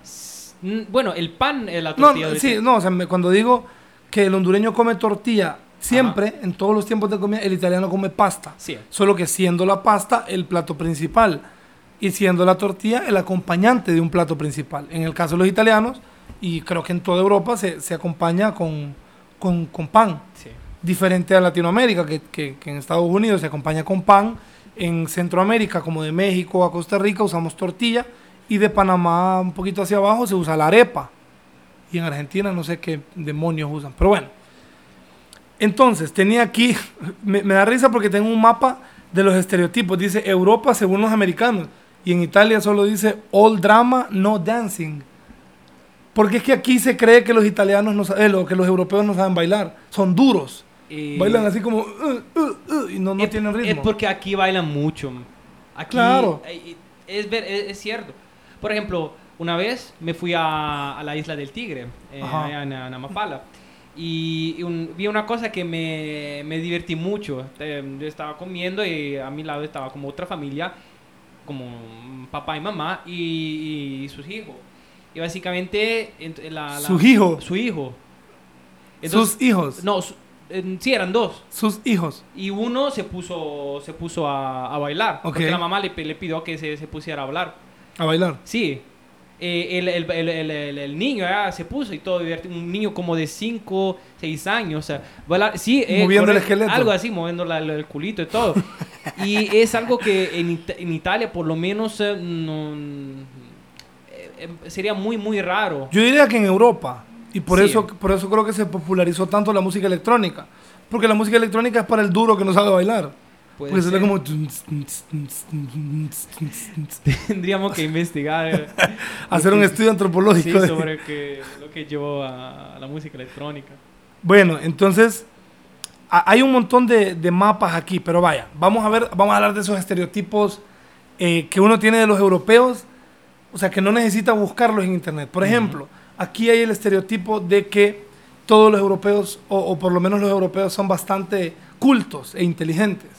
Bueno, el pan es la tortilla. no, sí, no, o sea, me- cuando digo que el hondureño come tortilla siempre, en todos los tiempos de comida, el italiano come pasta. Sí. Solo que siendo la pasta el plato principal y siendo la tortilla el acompañante de un plato principal. En el caso de los italianos, y creo que en toda Europa se, se acompaña con, con, con pan. Sí. Diferente a Latinoamérica, que, que- que en Estados Unidos se acompaña con pan. En Centroamérica, como de México a Costa Rica, usamos tortilla. Y de Panamá, un poquito hacia abajo, se usa la arepa. Y en Argentina no sé qué demonios usan. Pero bueno. Entonces, tenía aquí, me, me da risa porque tengo un mapa de los estereotipos. Dice Europa según los americanos. Y en Italia solo dice all drama, no dancing. Porque es que aquí se cree que los italianos no saben, que los europeos no saben bailar. Son duros. Bailan así como "Uh, uh, uh", y no, no es, tienen ritmo. Es porque aquí bailan mucho. Aquí, Claro. eh, Es, ver- es, es cierto. Por ejemplo, una vez me fui a, a la isla del Tigre, eh, en, en Amapala. Y un- vi una cosa que me, me divertí mucho. Eh, yo estaba comiendo y a mi lado estaba como otra familia, como papá y mamá y, y sus hijos. Y básicamente... ent- la- la- Sus hijos. Su hijo. sus hijos. No, su- eh, sí, eran dos. Sus hijos. Y uno se puso, se puso a, a bailar. Ok. Porque la mamá le, le pidió que se, se pusiera a hablar. A bailar. Sí. Eh, el, el, el, niño ya se puso y todo divertido. Un niño como de 5, 6 años. O sea. Sí, eh, Moviendo el esqueleto. Algo así, moviendo la- el culito y todo. y es algo que en, en Italia, por lo menos, eh, no, eh, sería muy, muy raro. Yo diría que en Europa. Y por, Sí. eso, por eso creo que se popularizó tanto la música electrónica. Porque la música electrónica es para el duro que no sabe bailar. Puede Porque se ve ser. como... Tendríamos que investigar. Hacer un estudio sí, antropológico. de- sobre que, lo que llevó a la música electrónica. Bueno, entonces a- hay un montón de, de mapas aquí, pero vaya, vamos a ver, vamos a hablar de esos estereotipos eh, que uno tiene de los europeos, o sea, que no necesita buscarlos en internet. Por ejemplo, aquí hay el estereotipo de que todos los europeos, o, o por lo menos los europeos, son bastante cultos e inteligentes.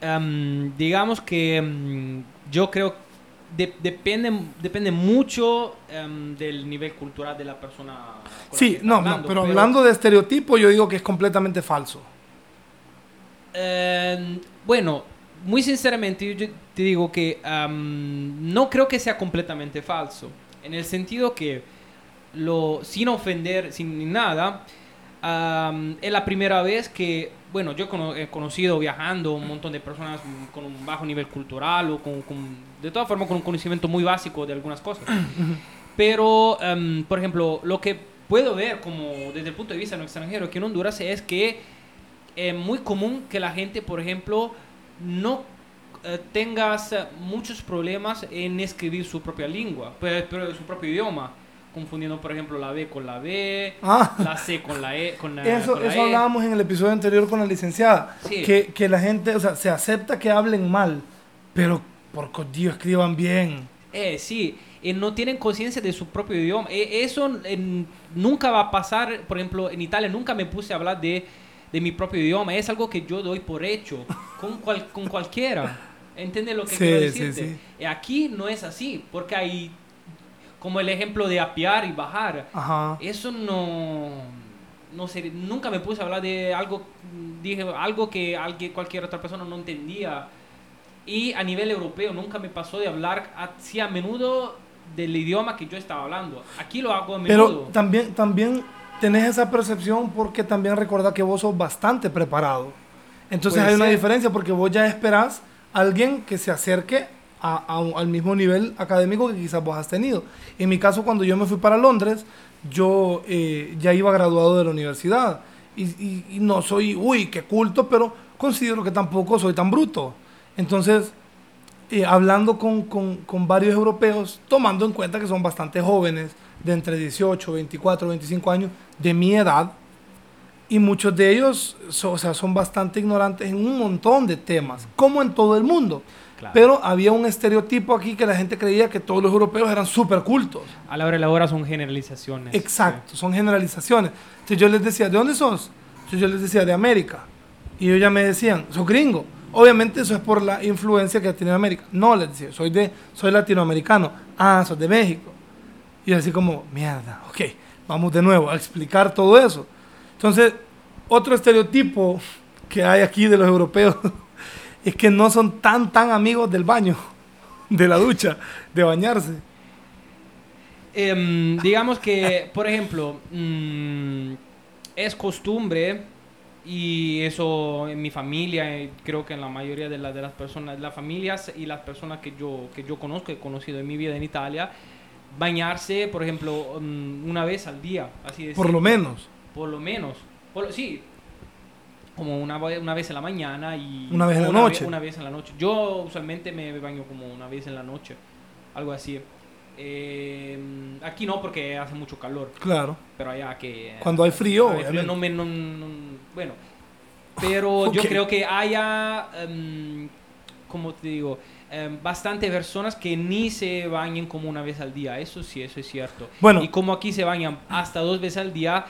Em, digamos que em, yo creo de- depende, depende mucho em, del nivel cultural de la persona. con Sí, no, pero hablando de estereotipo, yo digo que es completamente falso. Bueno, muy sinceramente, yo te digo que no creo que sea completamente falso. En el sentido que, lo, sin ofender, sin nada, am, es la primera vez que, bueno, yo he conocido viajando un montón de personas con un bajo nivel cultural o con, con- de todas formas con un conocimiento muy básico de algunas cosas. Pero, em, por ejemplo, lo que puedo ver como desde el punto de vista de un extranjero aquí en Honduras es que es muy común que la gente, por ejemplo, no eh, tengas muchos problemas en escribir su propia lengua, pero, pero su propio idioma, confundiendo, por ejemplo, la B con la B, Ah. la C con la E. Con la, Eso, con la eso E. hablábamos en el episodio anterior con la licenciada. Sí. Que, que la gente, o sea, se acepta que hablen mal, pero por Dios escriban bien. Eh, sí, eh, no tienen conciencia de su propio idioma. Eh, eso nunca va a pasar, por ejemplo, en Italia nunca me puse a hablar de, de mi propio idioma. Es algo que yo doy por hecho con, cual- con cualquiera. ¿Entiendes lo que Sí, quiero sí, decirte? sí. Eh, Aquí no es así, porque hay como el ejemplo de apiar y bajar. Ajá. Eso no... No sé, nunca me puse a hablar de algo, dije algo que alguien, cualquier otra persona no entendía. Y a nivel europeo nunca me pasó de hablar así a menudo del idioma que yo estaba hablando. Aquí lo hago a Pero menudo. también, también tenés esa percepción porque también recordá que vos sos bastante preparado. Entonces Puede hay una ser. diferencia porque vos ya esperás a alguien que se acerque a- a al mismo nivel académico que quizás vos has tenido. En mi caso, cuando yo me fui para Londres, yo eh, ya iba graduado de la universidad. Y, y- y no soy, uy, qué culto, pero considero que tampoco soy tan bruto. Entonces, eh, hablando con, con- con varios europeos, tomando en cuenta que son bastante jóvenes, de entre 18, 24, 25 años, de mi edad, y muchos de ellos so- o sea, son bastante ignorantes en un montón de temas, como en todo el mundo. Claro. Pero había un estereotipo aquí que la gente creía que todos los europeos eran súper cultos. a la hora de la hora son generalizaciones. Exacto, son generalizaciones. Entonces yo les decía, ¿de dónde sos? Entonces yo les decía, de América. Y ellos ya me decían, sos gringo. Obviamente eso es por la influencia que ha tenido América. No, les decía, soy, de, soy latinoamericano. Ah, sos de México. Y así como, mierda, ok, vamos de nuevo a explicar todo eso. Entonces, otro estereotipo que hay aquí de los europeos es que no son tan, tan amigos del baño, de la ducha, de bañarse. Em, digamos que, por ejemplo, mm, es costumbre y eso en mi familia, creo que en la mayoría de, la- de las personas, las familias y las personas que yo, que yo conozco, he conocido en mi vida en Italia, bañarse, por ejemplo, mm, una vez al día. Así de Por lo menos. Por lo menos. Por lo- sí. Como una, una vez en la mañana y... Una vez en la ve- noche. una vez en la noche. Yo usualmente me baño como una vez en la noche. Algo así. Eh, aquí no porque hace mucho calor. Claro. Pero allá que... Cuando hay frío, hay frío, no me- no- no- bueno. Pero yo Ok. creo que haya... em, como te digo? em, bastante personas que ni se bañen como una vez al día. Eso sí, eso es cierto. Bueno. Y como aquí se bañan hasta dos veces al día,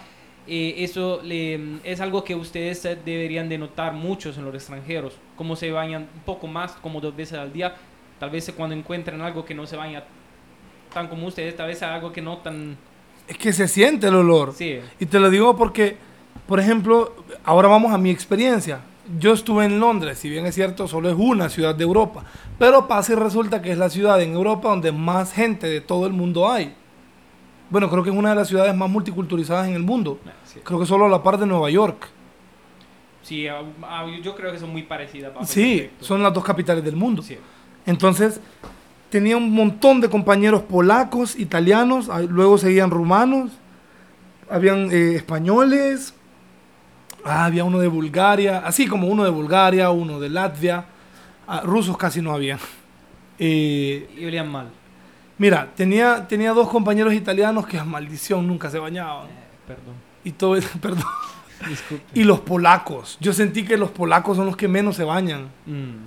eh, eso le- es algo que ustedes deberían de notar muchos en los extranjeros. Como se bañan un poco más, como dos veces al día. Tal vez cuando encuentren algo que no se baña tan como ustedes, tal vez algo que no tan... Es que se siente el olor. Sí. Y te lo digo porque, por ejemplo, ahora vamos a mi experiencia. Yo estuve en Londres, si bien es cierto, solo es una ciudad de Europa. Pero pasa y resulta que es la ciudad en Europa donde más gente de todo el mundo hay. Bueno, creo que es una de las ciudades más multiculturalizadas en el mundo. Sí. Creo que solo a la par de Nueva York. Sí, ah, ah, yo creo que son muy parecidas. Sí, son las dos capitales del mundo. Sí. Entonces, tenía un montón de compañeros polacos, italianos, ah, luego seguían rumanos, habían eh, españoles, ah, había uno de Bulgaria, así como uno de Bulgaria, uno de Latvia, ah, rusos casi no había. Eh, Y olían mal. Mira, tenía, tenía dos compañeros italianos que a maldición nunca se bañaban. Eh, perdón. Y todo perdón. Disculpe. Y los polacos, yo sentí que los polacos son los que menos se bañan. Mm,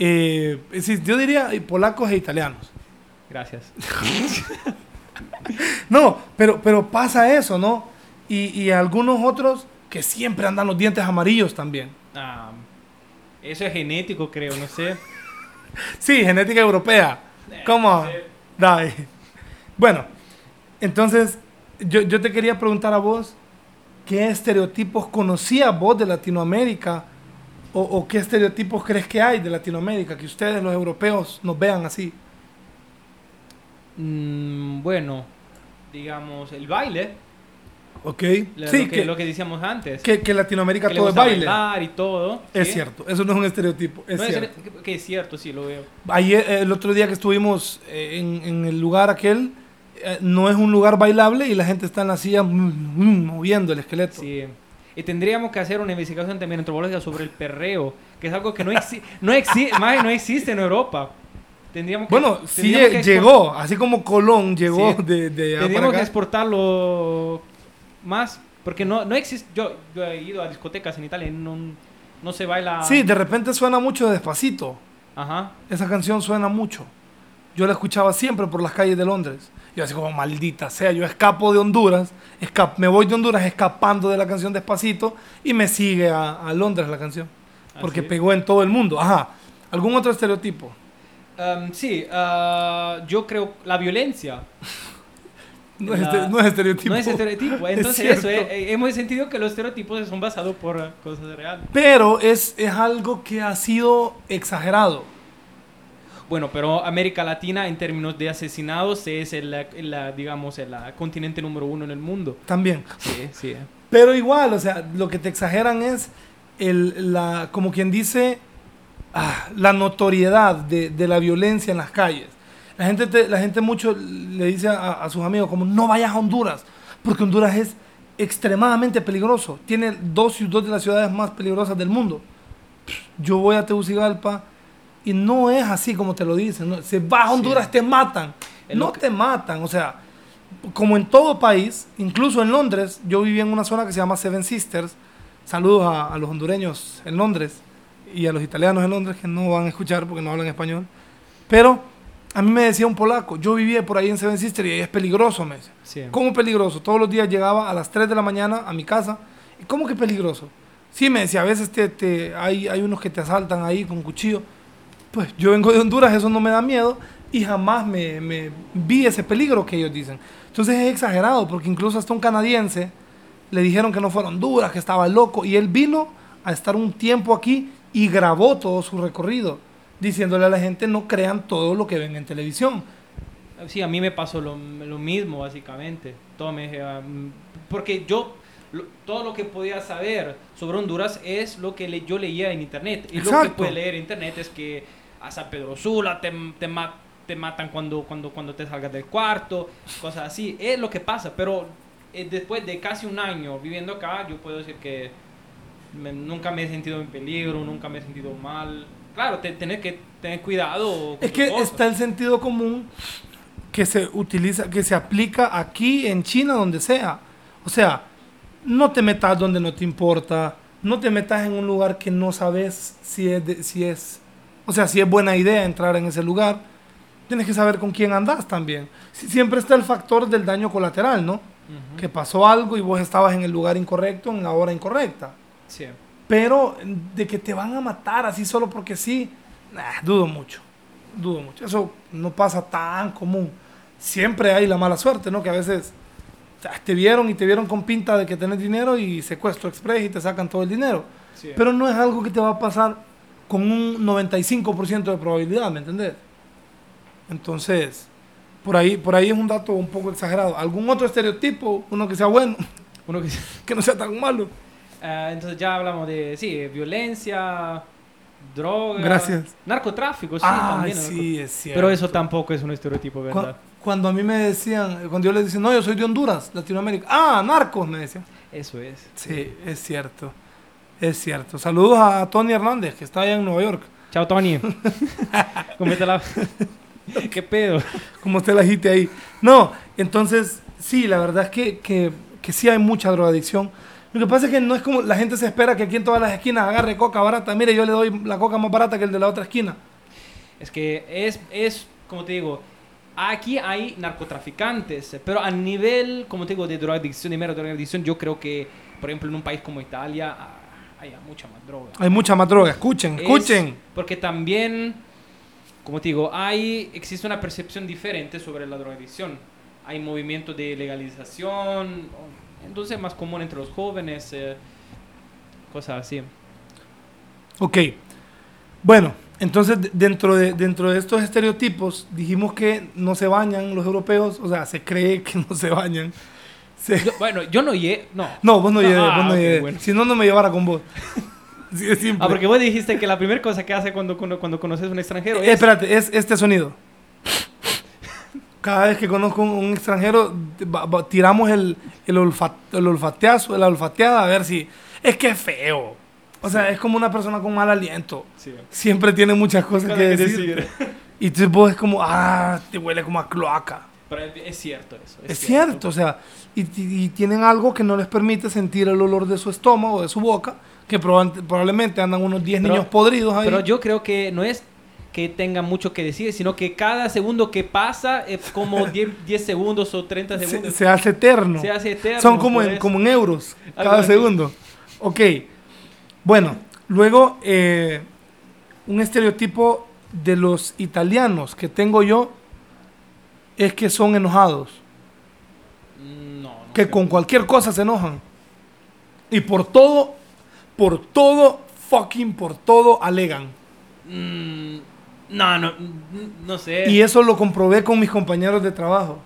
Eh, es decir, yo diría eh, polacos e italianos. gracias. No, pero, pero pasa eso, ¿no? Y, y algunos otros que siempre andan los dientes amarillos también. Ah, eso es genético, creo, no sé. Sí, genética europea. ¿Cómo? Sí. Dale. Bueno, entonces yo, yo te quería preguntar a vos, ¿qué estereotipos conocías vos de Latinoamérica? O, o qué estereotipos crees que hay de Latinoamérica? Que ustedes, los europeos, nos vean así. Mm, bueno, digamos, el baile. ¿Ok? Lo, sí, lo que, que, lo que decíamos antes. que, que Latinoamérica que todo es baile. bailar y todo. Es ¿sí? cierto, eso no es un estereotipo, es No, es- cierto. que- que es cierto, sí, lo veo. Ayer, eh, el otro día que estuvimos eh, en, en el lugar aquel, eh, no es un lugar bailable y la gente está en la silla mm, mm, moviendo el esqueleto. Sí. Y tendríamos que hacer una investigación también antropológica sobre el perreo, que es algo que no, exi no, exi más no existe en Europa. Tendríamos que, Bueno, sí tendríamos que llegó, así como Colón llegó Sí. de, de Tendríamos que exportarlo más, porque no, no existe. Yo, yo he ido a discotecas en Italia no, no se baila. Sí, de repente suena mucho despacito. Ajá. Esa canción suena mucho. Yo la escuchaba siempre por las calles de Londres. Yo así como, maldita sea, yo escapo de Honduras, esca- me voy de Honduras escapando de la canción Despacito y me sigue a, a Londres la canción. Porque Así pegó en todo el mundo. Ajá. ¿Algún otro estereotipo? Um, sí, ah, yo creo la violencia. No, es, La- este- no es estereotipo. No es estereotipo. Es Entonces, eso, cierto. eh, eh, hemos sentido que los estereotipos son basados por cosas reales. Pero es, es algo que ha sido exagerado. Bueno, pero América Latina en términos de asesinados es el, el, digamos, el continente número uno en el mundo. También. Sí, sí. Pero igual, o sea, lo que te exageran es el, la, como quien dice, ah, la notoriedad de, de la violencia en las calles. La gente, te- la gente mucho le dice a, a sus amigos como no vayas a Honduras, porque Honduras es extremadamente peligroso. Tiene dos, dos de las ciudades más peligrosas del mundo. Yo voy a Tegucigalpa y no es así como te lo dicen. ¿no? Si vas a Honduras Sí. te matan. No que- te matan, o sea, como en todo país, incluso en Londres, yo vivía en una zona que se llama Seven Sisters. Saludos a, a los hondureños en Londres y a los italianos en Londres que no van a escuchar porque no hablan español. Pero a mí me decía un polaco, yo vivía por ahí en Seven Sisters y ahí es peligroso, me decía. sí. ¿Cómo peligroso? Todos los días llegaba a las 3 de la mañana a mi casa. ¿Y cómo que peligroso? Sí, me decía, a veces te, te- hay, hay unos que te asaltan ahí con cuchillo. Pues yo vengo de Honduras, eso no me da miedo y jamás me, me vi ese peligro que ellos dicen. Entonces es exagerado porque incluso hasta un canadiense le dijeron que no fuera a Honduras, que estaba loco y él vino a estar un tiempo aquí y grabó todo su recorrido diciéndole a la gente no crean todo lo que ven en televisión. Sí, a mí me pasó lo, lo mismo, básicamente. Todo me, mm, porque yo, lo- todo lo que podía saber sobre Honduras es lo que le- yo leía en internet. Y lo que puede leer en internet es que a San Pedro Sula te, te, ma- te matan cuando, cuando, cuando te salgas del cuarto, cosas así. Es lo que pasa, pero eh, después de casi un año viviendo acá, yo puedo decir que me- nunca me he sentido en peligro, nunca me he sentido mal. Claro, te, tener que tener cuidado. con Es que cosas. está el sentido común que se utiliza, que se aplica aquí en China, donde sea. O sea, no te metas donde no te importa, no te metas en un lugar que no sabes si es, de- si es, o sea, si es buena idea entrar en ese lugar. Tienes que saber con quién andas también. Si- Siempre está el factor del daño colateral, ¿no? Que pasó algo y vos estabas en el lugar incorrecto, en la hora incorrecta. Sí. Pero de que te van a matar así solo porque sí, nah, dudo mucho. Dudo mucho. Eso no pasa tan común. Siempre hay la mala suerte, ¿no? Que a veces ah, te vieron y te vieron con pinta de que tenés dinero y secuestro express y te sacan todo el dinero. sí. Pero no es algo que te va a pasar con un 95% de probabilidad, ¿me entendés? Entonces, por ahí, por ahí es un dato un poco exagerado. ¿Algún otro estereotipo? Uno que sea bueno, Uno que- que no sea tan malo. Ah, entonces ya hablamos de, sí, violencia, drogas. Gracias. Narcotráfico, sí, Ay, también. sí, es cierto. Pero eso tampoco es un estereotipo, Cu- ¿verdad? Cuando a mí me decían, cuando yo les decía, no, yo soy de Honduras, Latinoamérica. Ah, narcos, me decían. Eso es. Sí, es cierto. Es cierto. Saludos a Tony Hernández, que está allá en Nueva York. Chao, Tony. La... ¿Qué pedo? Como usted la agite ahí. No, entonces, sí, la verdad es que, que, que sí hay mucha drogadicción. Lo que pasa es que no es como la gente se espera que aquí en todas las esquinas agarre coca barata. Mire, yo le doy la coca más barata que el de la otra esquina. Es que es, es, como te digo, aquí hay narcotraficantes, pero a nivel, como te digo, de drogadicción, de mera drogadicción, yo creo que, por ejemplo, en un país como Italia, ah, hay mucha más droga. Hay mucha más droga. Escuchen, Es escuchen. porque también, como te digo, hay, existe una percepción diferente sobre la drogadicción. Hay movimiento de legalización, entonces es más común entre los jóvenes, eh, cosas así. Ok. Bueno, entonces de- dentro de, dentro de estos estereotipos dijimos que no se bañan los europeos, o sea, se cree que no se bañan. Se- Yo- bueno, yo no llegué, no. no, vos no, lleves, ah, vos no ok, lleves. bueno. Si no, no me llevara con vos. Así de simple. Ah, porque vos dijiste que la primera cosa que hace cuando, cuando, cuando conoces a un extranjero Eh, es... espérate, es este sonido. Cada vez que conozco un, un extranjero, tiramos el, el, olfa- el olfateazo, la olfateada, a ver si... Es que es feo. O sea, es como una persona con mal aliento. Sí. Siempre tiene muchas cosas que que decir. decir. Y tú vos es como, ah, te huele como a cloaca. Pero es, es cierto eso. Es, cierto, o sea, y, y- tienen algo que no les permite sentir el olor de su estómago, de su boca, que proba- probablemente andan unos 10 Pero- niños podridos ahí. Pero yo creo que no es que tenga mucho que decir, sino que cada segundo que pasa es como 10, 10 segundos o 30 se, segundos. se hace eterno. Se hace eterno. Son como en, eso. como en euros, cada segundo. Ok, bueno, luego eh, un estereotipo de los italianos que tengo yo es que son enojados. Mm, No, no que con cualquier cosa se enojan. Y por todo, por todo, fucking por todo alegan. Mm, no, no, no sé. Y eso lo comprobé con mis compañeros de trabajo.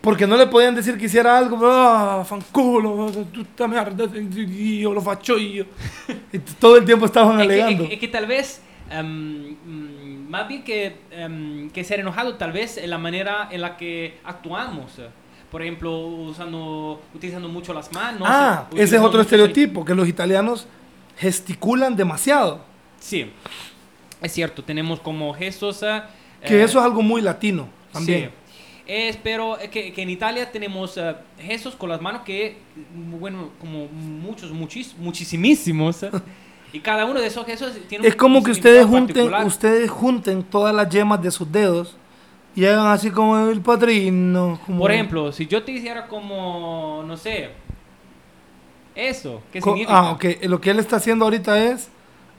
Porque no le podían decir que hiciera algo, ah, fanculo, tutta merda, yo lo faccio io. Y t- todo el tiempo estaban es, alegando. es que- es que tal vez, mm, más bien que, em, que ser enojado, tal vez en la manera en la que actuamos. Por ejemplo, usando, utilizando mucho las manos. ah, ese es otro estereotipo, que los italianos gesticulan demasiado. Sí, es cierto, tenemos como gestos... eh, Que eh, eso es algo muy latino también. Sí. Es, pero es que, que en Italia tenemos eh, gestos con las manos que, mm, bueno, como muchos, muchis, muchísimos. eh, y cada uno de esos gestos tiene Es un- como un que ustedes junten, ustedes junten todas las yemas de sus dedos y hagan así como el padrino. como- Por ejemplo, si yo te hiciera como, no sé, eso, ¿qué Co- significa? Ah, ok. Lo que él está haciendo ahorita es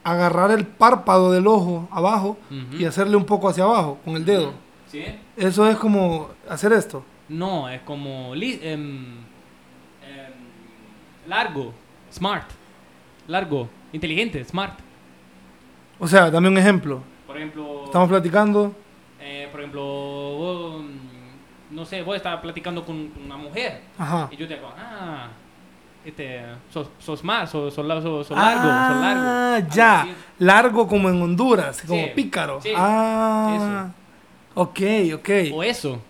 agarrar el párpado del ojo abajo y hacerle un poco hacia abajo con el dedo. ¿Sí? Eso es como hacer esto. No, es como li- em, em, largo, smart, largo, inteligente, smart. O sea, dame un ejemplo. Por ejemplo, Estamos platicando. Eh, por ejemplo, vos, mm, no sé, vos estás platicando con una mujer Ajá. y yo te digo, ah, este, sos, sos más, sos, sos, sos- sos largo, sos largo. Ah, ya. así. Largo como en Honduras, como pícaro. sí, ah. Ok, ok. O eso,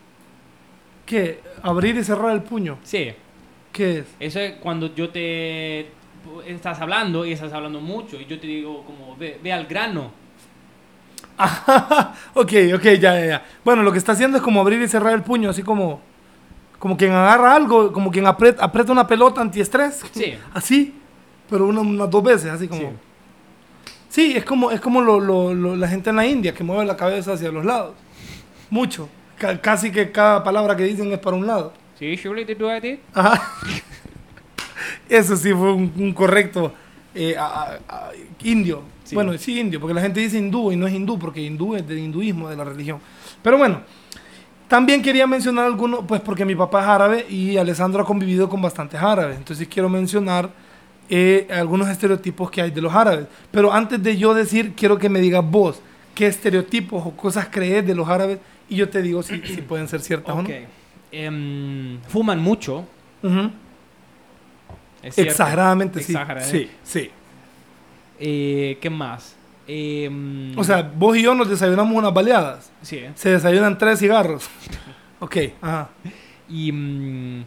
¿Qué? Abrir y cerrar el puño. sí. ¿Qué es? Eso es cuando yo te estás hablando y estás hablando mucho y yo te digo como ve, ve al grano. Ok, ok, ya, ya, ya. Bueno, lo que está haciendo es como abrir y cerrar el puño, así como, como quien agarra algo, como quien aprieta, aprieta una pelota antiestrés. Sí. Así, pero una- unas dos veces, así como. Sí. Sí, es como, es como lo- lo- lo- la gente en la India que mueve la cabeza hacia los lados. Mucho. Ca- casi que cada palabra que dicen es para un lado. Sí, surely they do it. Ajá. Eso sí fue un, un correcto eh, a- a- a- indio. Sí. Bueno, sí, indio, porque la gente dice hindú y no es hindú, porque hindú es del hinduismo, de la religión. Pero bueno, también quería mencionar algunos, pues porque mi papá es árabe y Alessandro ha convivido con bastantes árabes. Entonces quiero mencionar eh, algunos estereotipos que hay de los árabes. Pero antes de yo decir, quiero que me digas vos qué estereotipos o cosas crees de los árabes y yo te digo si, si pueden ser ciertas fuman mucho. o no. Ujú. es cierto. Exageradamente, sí. Exageradamente. Sí, sí. Eh, ¿Qué más? Em, O sea, vos y yo nos desayunamos unas baleadas. sí. ¿eh? Se desayunan tres cigarros. ok, ajá. Y mm,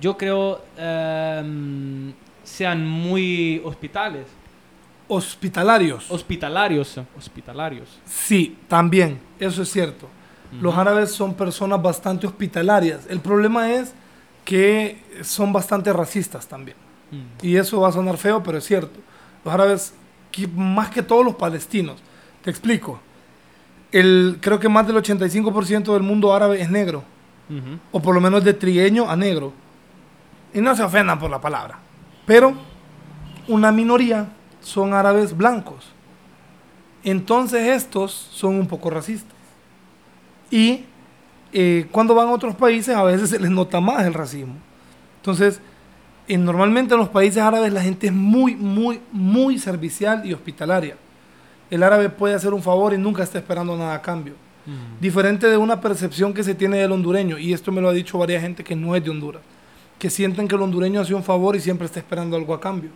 yo creo em, sean muy hospitales, Hospitalarios. hospitalarios, hospitalarios. sí, también. Eso es cierto. Los árabes son personas bastante hospitalarias. El problema es que son bastante racistas también. Mm. Y eso va a sonar feo, pero es cierto. Los árabes, más que todos los palestinos. Te explico. El, creo que más del 85% del mundo árabe es negro. O por lo menos de trigueño a negro. Y no se ofendan por la palabra. Pero una minoría son árabes blancos. Entonces estos son un poco racistas. Y eh, cuando van a otros países a veces se les nota más el racismo. Entonces, normalmente en los países árabes la gente es muy, muy, muy servicial y hospitalaria. El árabe puede hacer un favor y nunca está esperando nada a cambio diferente de una percepción que se tiene del hondureño, y esto me lo ha dicho varias gente que no es de Honduras, que sienten que el hondureño hace un favor y siempre está esperando algo a cambio.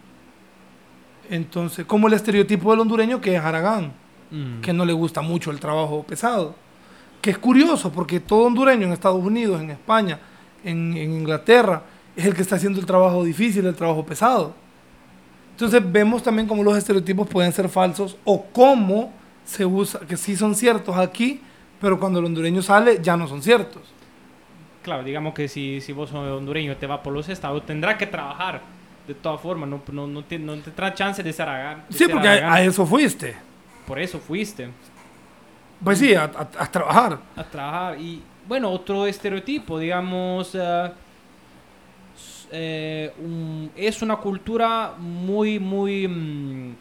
Entonces, como el estereotipo del hondureño que es Aragán, que no le gusta mucho el trabajo pesado, que es curioso porque todo hondureño en Estados Unidos, en España, en, en Inglaterra, es el que está haciendo el trabajo difícil, el trabajo pesado. Entonces vemos también cómo los estereotipos pueden ser falsos o cómo se usa, que sí son ciertos aquí, pero cuando el hondureño sale ya no son ciertos. Claro, digamos que si, si vos sos hondureño te vas por los estados, tendrás que trabajar de todas formas, no, no, no, te, no tendrás chance de ser Aragán. de Sí, ser porque a, a eso fuiste. Por eso fuiste Pues sí, a, a- a trabajar. a trabajar. Y bueno, otro estereotipo, digamos, s- eh, un- es una cultura muy, muy, mm,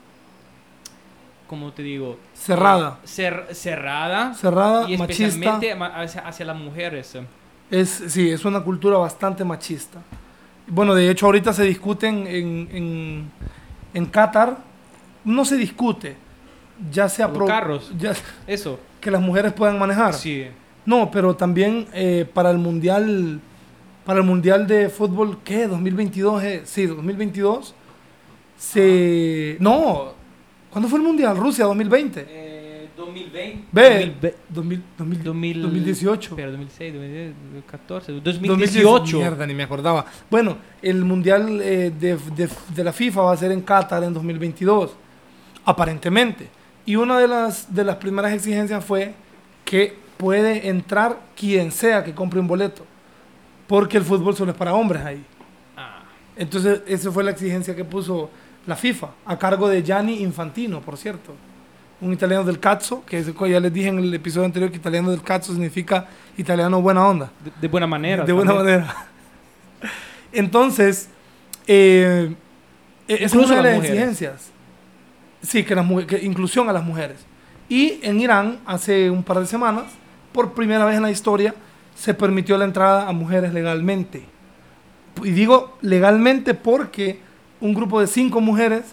¿cómo te digo? Cerrada. Cer- cerrada. Cerrada, y machista. especialmente ma- hacia, hacia las mujeres. Es, sí, es una cultura bastante machista. Bueno, de hecho ahorita se discuten en, en, en Qatar, no se discute, ya se aprobó carros. ya- Eso. que las mujeres puedan manejar. Sí. No, pero también eh, para el mundial, para el mundial de fútbol, ¿qué? 2022, eh, sí, 2022. Se, no, ¿cuándo fue el mundial? Rusia 2020. Eh, 2020. Ve, 2000 2000, 2000, 2000 2018. Pero 2006, 2010, 2014, 2018. 2018. Mierda, ni me acordaba. Bueno, el mundial eh, de, de- de la FIFA va a ser en Qatar en 2022, aparentemente. Y una de las, de las primeras exigencias fue que puede entrar quien sea que compre un boleto, porque el fútbol solo es para hombres ahí. Ah, Entonces, esa fue la exigencia que puso la FIFA, a cargo de Gianni Infantino, por cierto. Un italiano del cazzo, que ya les dije en el episodio anterior que italiano del cazzo significa italiano buena onda. de, de buena manera. De buena también. manera. Entonces, eh, es una de las mujeres. exigencias. Sí, que, las que inclusión a las mujeres. Y en Irán, hace un par de semanas, por primera vez en la historia, se permitió la entrada a mujeres legalmente. Y digo legalmente porque un grupo de cinco mujeres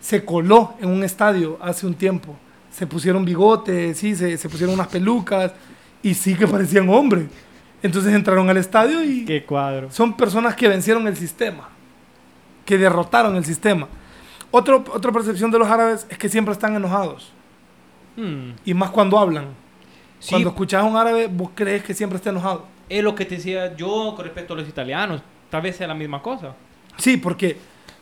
se coló en un estadio hace un tiempo. Se pusieron bigotes, sí, se, se pusieron unas pelucas y sí que parecían hombres. Entonces entraron al estadio y Qué cuadro. son personas que vencieron el sistema. que derrotaron el sistema. Otro, otra percepción de los árabes es que siempre están enojados. Hmm. Y más cuando hablan. Sí. Cuando escuchas a un árabe, vos crees que siempre está enojado. Es lo que te decía yo con respecto a los italianos. Tal vez sea la misma cosa. Sí, porque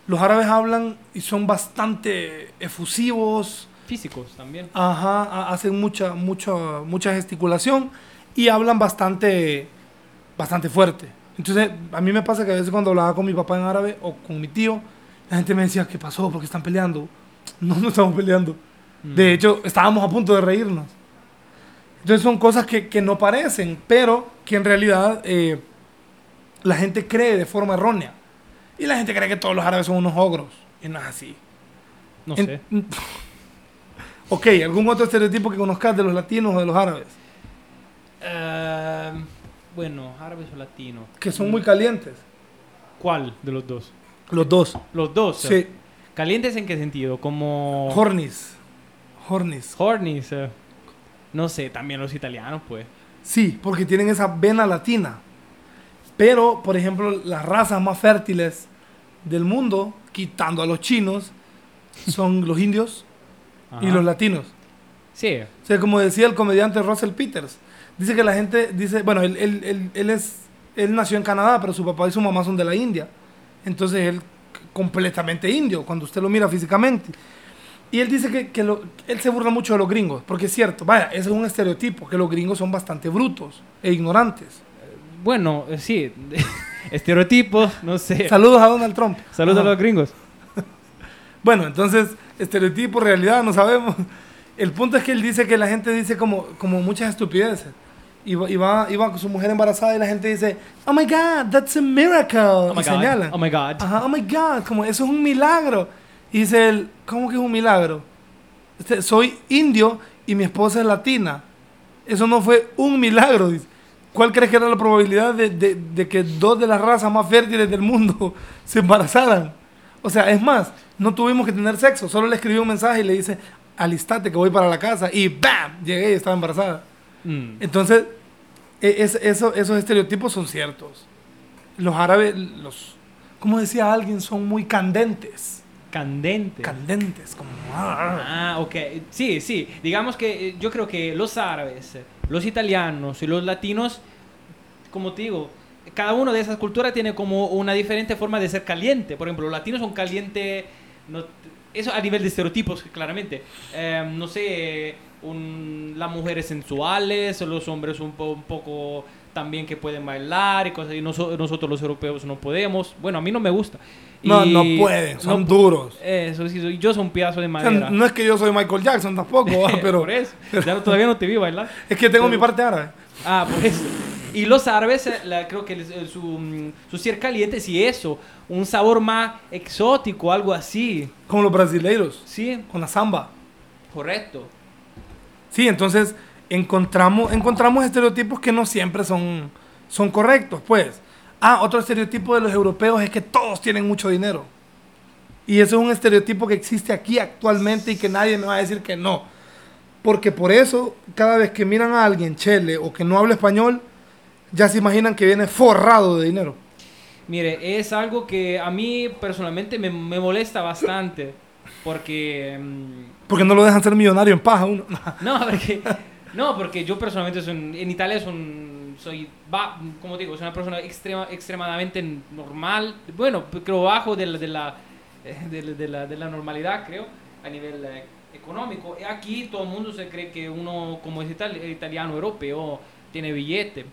los árabes hablan y son bastante efusivos, Físicos también. ajá, ha- hacen mucha, mucha, mucha gesticulación y hablan bastante, bastante fuerte. Entonces, a mí me pasa que a veces cuando hablaba con mi papá en árabe o con mi tío, la gente me decía, ¿qué pasó? ¿Por qué están peleando? No, no estamos peleando. Mm. De hecho, estábamos a punto de reírnos. Entonces son cosas que, que no parecen, pero que en realidad eh, la gente cree de forma errónea. Y la gente cree que todos los árabes son unos ogros. Y no es así. No En- sé. ok, ¿algún otro estereotipo que conozcas de los latinos o de los árabes? Eh, bueno, árabes o latinos. Que son muy calientes. ¿Cuál de los dos? Los dos. Los dos. Sí. ¿Calientes en qué sentido? Como... Hornis. Hornis. Hornies. eh. No sé, también los italianos, pues. Sí, porque tienen esa vena latina. Pero, por ejemplo, las razas más fértiles del mundo, quitando a los chinos, son los indios y los latinos. Sí. O sea, como decía el comediante Russell Peters, dice que la gente dice, bueno, él, él- él- él es, él nació en Canadá, pero su papá y su mamá son de la India. Entonces él completamente indio, cuando usted lo mira físicamente. Y él dice que, que lo- él se burla mucho de los gringos, porque es cierto, vaya, ese es un estereotipo, que los gringos son bastante brutos e ignorantes. Bueno, eh, sí. Estereotipos, no sé. Saludos a Donald Trump. Saludos a Ajá. los gringos. Bueno, entonces, estereotipo, realidad, no sabemos. El punto es que él dice que la gente dice como, como muchas estupideces. Y va, y, va, y va con su mujer embarazada y la gente dice, oh my God, that's a miracle. Oh y my God. señalan. Oh my God. Ajá, oh my God, como eso es un milagro. Y dice él, ¿cómo que es un milagro? Soy indio y mi esposa es latina. Eso no fue un milagro, dice. ¿Cuál crees que era la probabilidad de, de- de que dos de las razas más fértiles del mundo se embarazaran? O sea, es más, no tuvimos que tener sexo, solo le escribí un mensaje y le dice, alistate que voy para la casa y ¡bam! Llegué y estaba embarazada. Mm. Entonces, e- es- eso- esos estereotipos son ciertos. Los árabes, los, como decía alguien, son muy candentes. Candente. Candentes, como... ah, ok. Sí, sí. Digamos que eh, yo creo que los árabes, eh, los italianos y los latinos, como te digo, cada uno de esas culturas tiene como una diferente forma de ser caliente. Por ejemplo, los latinos son calientes, no- eso a nivel de estereotipos, claramente. Eh, no sé, un- las mujeres sensuales, los hombres un, po- un poco también que pueden bailar y cosas y noso- nosotros los europeos no podemos. Bueno, a mí no me gusta. No, Y- no pueden, son no- duros. Eso sí, yo soy un pedazo de O sea, madera. no es que yo soy Michael Jackson tampoco, pero por eso. Ya no- todavía no te vi bailar. es que tengo Pero- mi parte árabe. Ah, por eso. Y los árabes, eh, la- creo que eh, su, mm, su ser caliente, sí, eso. Un sabor más exótico, algo así. Como los brasileiros, Sí, con la samba. correcto. Sí, entonces encontramos, encontramos estereotipos que no siempre son, son correctos, pues. Ah, otro estereotipo de los europeos es que todos tienen mucho dinero. Y eso es un estereotipo que existe aquí actualmente y que nadie me va a decir que no. Porque por eso, cada vez que miran a alguien chele o que no habla español, ya se imaginan que viene forrado de dinero. Mire, es algo que a mí personalmente me, me molesta bastante. Porque. mm, Porque no lo dejan ser millonario en paja uno. No, porque, no, porque yo personalmente soy, en Italia soy, soy como digo, soy una persona extrema, extremadamente normal, bueno, creo bajo de la, eh, de la, de la- de la normalidad, creo, a nivel eh, económico. Aquí todo el mundo se cree que uno, como es itali- italiano, europeo, tiene billete.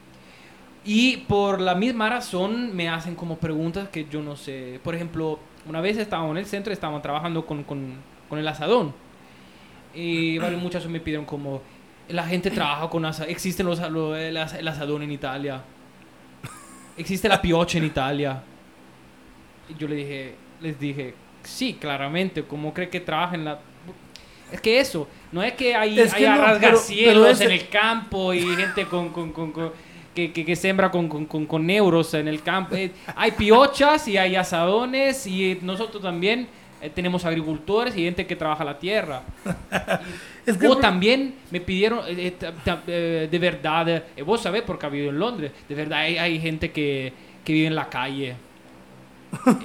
Y por la misma razón me hacen como preguntas que yo no sé. Por ejemplo, una vez estábamos en el centro, estábamos trabajando con, con, con el asadón. Y varios me pidieron como, la gente trabaja con asadón, existen los, lo- el, as- el asadón en Italia. Existe la piocha en Italia. Y yo le dije, les dije, sí, claramente, ¿cómo cree que trabaja en la...? Es que eso, no es que hay, Es hay no, rasgacielos pero en el campo y gente con, con- con- con- que, que, que sembra con, con, con, con euros en el campo. Eh, hay piochas y hay asadones y nosotros también eh, tenemos agricultores y gente que trabaja la tierra. Es que o por- también me pidieron, eh, eh, ta- ta- eh, de verdad, eh, vos sabés porque ha vivido en Londres, de verdad hay, hay gente que, que vive en la calle.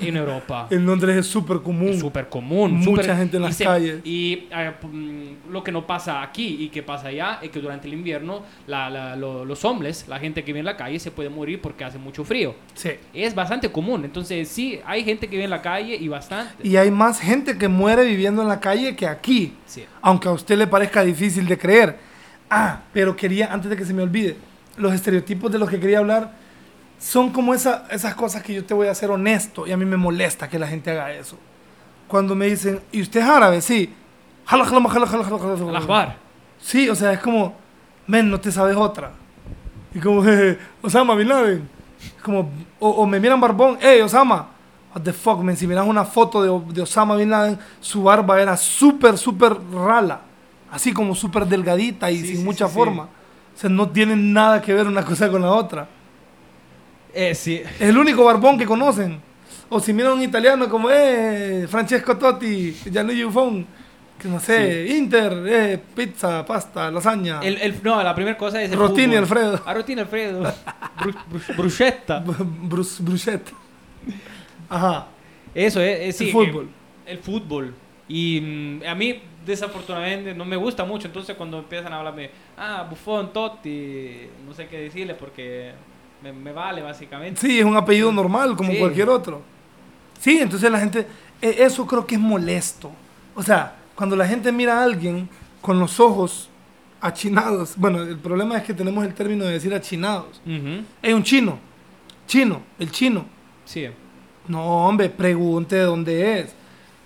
En Europa. En Londres es súper común. Es súper común. Mucha súper- gente en y las se- calles. Y mm, lo que no pasa aquí y que pasa allá es que durante el invierno la- la- lo- los hombres, la gente que vive en la calle, se puede morir porque hace mucho frío. Sí. Es bastante común. Entonces, sí, hay gente que vive en la calle y bastante. Y hay más gente que muere viviendo en la calle que aquí. Sí. Aunque a usted le parezca difícil de creer. Ah, pero quería, antes de que se me olvide, los estereotipos de los que quería hablar son como esa- esas cosas que yo te voy a ser honesto y a mí me molesta que la gente haga eso. Cuando me dicen, ¿y usted es árabe? Sí. Jala, jala, jala, jala, jala, jala. Sí, o sea, es como, men, no te sabes otra. Y como, jeje, Osama Bin Laden. Como, o, o me miran barbón, hey, Osama. What the fuck, men, si miras una foto de, de Osama Bin Laden, su barba era súper, súper rala. Así como súper delgadita y Sí, sin sí, mucha sí. forma. O sea, no tienen nada que ver una cosa con la otra. Eh, sí. Es el único barbón que conocen. O si miran un italiano como, eh, Francesco Totti, Gianluigi Buffon, que no sé, Inter, eh, pizza, pasta, lasaña. El, el- no, la primera cosa es el Rotini, fútbol. Alfredo. Ah, Rotini Alfredo. Bru- bru- bruschetta. Brus, bruschetta. Ajá. Eso es, es- sí, el fútbol. el fútbol. Y mm, a mí, desafortunadamente, no me gusta mucho. Entonces, cuando empiezan a hablarme, ah, Buffon, Totti, no sé qué decirle porque me, me vale, básicamente. Sí, es un apellido normal, como Sí. cualquier otro. Sí, entonces la gente, e- eso creo que es molesto. O sea, cuando la gente mira a alguien con los ojos achinados, bueno, el problema es que tenemos el término de decir achinados. Es un chino, chino, el chino. Sí. No, hombre, pregunte de dónde es.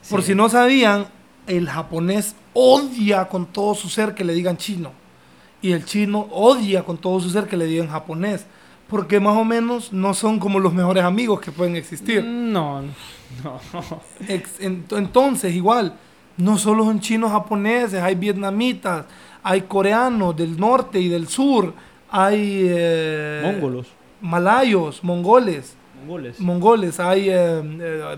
Por si no sabían, el japonés odia con todo su ser que le digan chino. Y el chino odia con todo su ser que le digan japonés. Porque más o menos no son como los mejores amigos que pueden existir. No, no. Entonces, igual, no solo son chinos japoneses, hay vietnamitas, hay coreanos del norte y del sur, hay eh, Mongolos. malayos, mongoles, Mongoles. mongoles, hay eh, eh,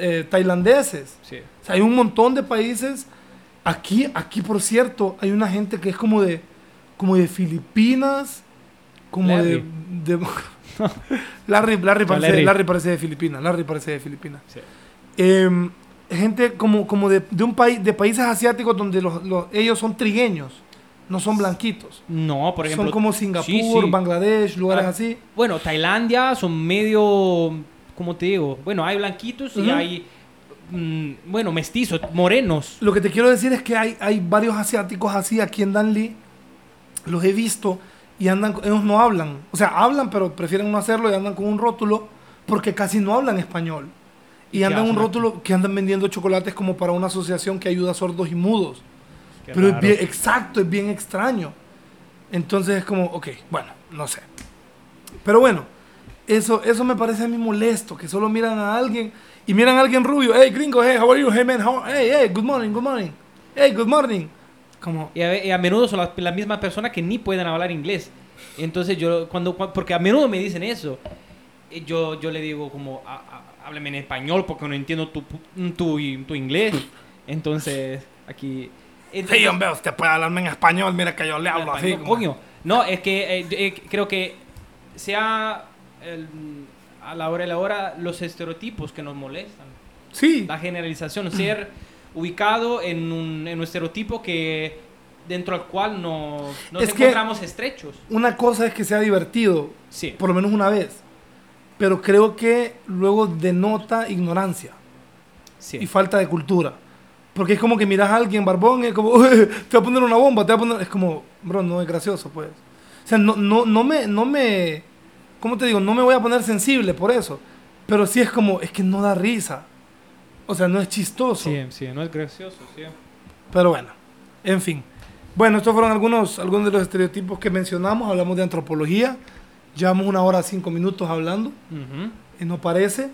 eh, tailandeses. Sí. O sea, hay un montón de países. Aquí, aquí por cierto, hay una gente que es como de, como de Filipinas, como de, Larry. de- Larry, Larry, parece, Larry. Larry parece de Filipinas, Larry parece de Filipinas. Sí. Em, gente como, como de, de un país, de países asiáticos donde los, los- ellos son trigueños, no son blanquitos. No, por ejemplo. son como Singapur, sí, sí. Bangladesh, lugares Ah, así. Bueno, Tailandia son medio. ¿Cómo te digo? Bueno, hay blanquitos y Ujú. hay. mm, bueno, mestizos, morenos. Lo que te quiero decir es que hay, hay varios asiáticos así aquí en Danlí. Los he visto y andan, ellos no hablan. O sea, hablan, pero prefieren no hacerlo y andan con un rótulo porque casi no hablan español. Y ¿Qué andan un rótulo que andan vendiendo chocolates como para una asociación que ayuda a sordos y mudos. Qué pero es raro. bien, exacto, es bien extraño. Entonces es como, ok, bueno, no sé. Pero bueno, eso, eso me parece a mí molesto, que solo miran a alguien y miran a alguien rubio, hey gringo, hey, how are you, hey man, how, hey, hey, good morning, good morning, hey, good morning. Como, Y a, y a menudo son las la mismas personas que ni pueden hablar inglés. Entonces yo, cuando, cua- porque a menudo me dicen eso, eh, yo, yo le digo como, "Ah, ah, háblame en español porque no entiendo tu, tu, tu inglés. Entonces, aquí... entonces- hey hombre, usted puede hablarme en español, mira que yo le hablo así. Como- coño. No, es que eh, eh, creo que sea el- a la hora de la hora los estereotipos que nos molestan. Sí, La generalización, ser ubicado en un, en un estereotipo que dentro del cual no, nos Es encontramos estrechos. una cosa es que sea divertido, Sí. por lo menos una vez, pero creo que luego denota ignorancia. sí. y falta de cultura. Porque es como que miras a alguien barbón y es como, "Uy, te voy a poner una bomba, te voy a poner... Es como, bro, no es gracioso, pues. O sea, no, no, no me, no me, ¿cómo te digo? No me voy a poner sensible por eso. Pero sí es como, es que no da risa. O sea, no es chistoso. Sí, sí, no es gracioso, sí. Pero bueno, en fin. Bueno, estos fueron algunos, algunos de los estereotipos que mencionamos. Hablamos de antropología. Llevamos una hora cinco minutos hablando. Ujú. y no parece.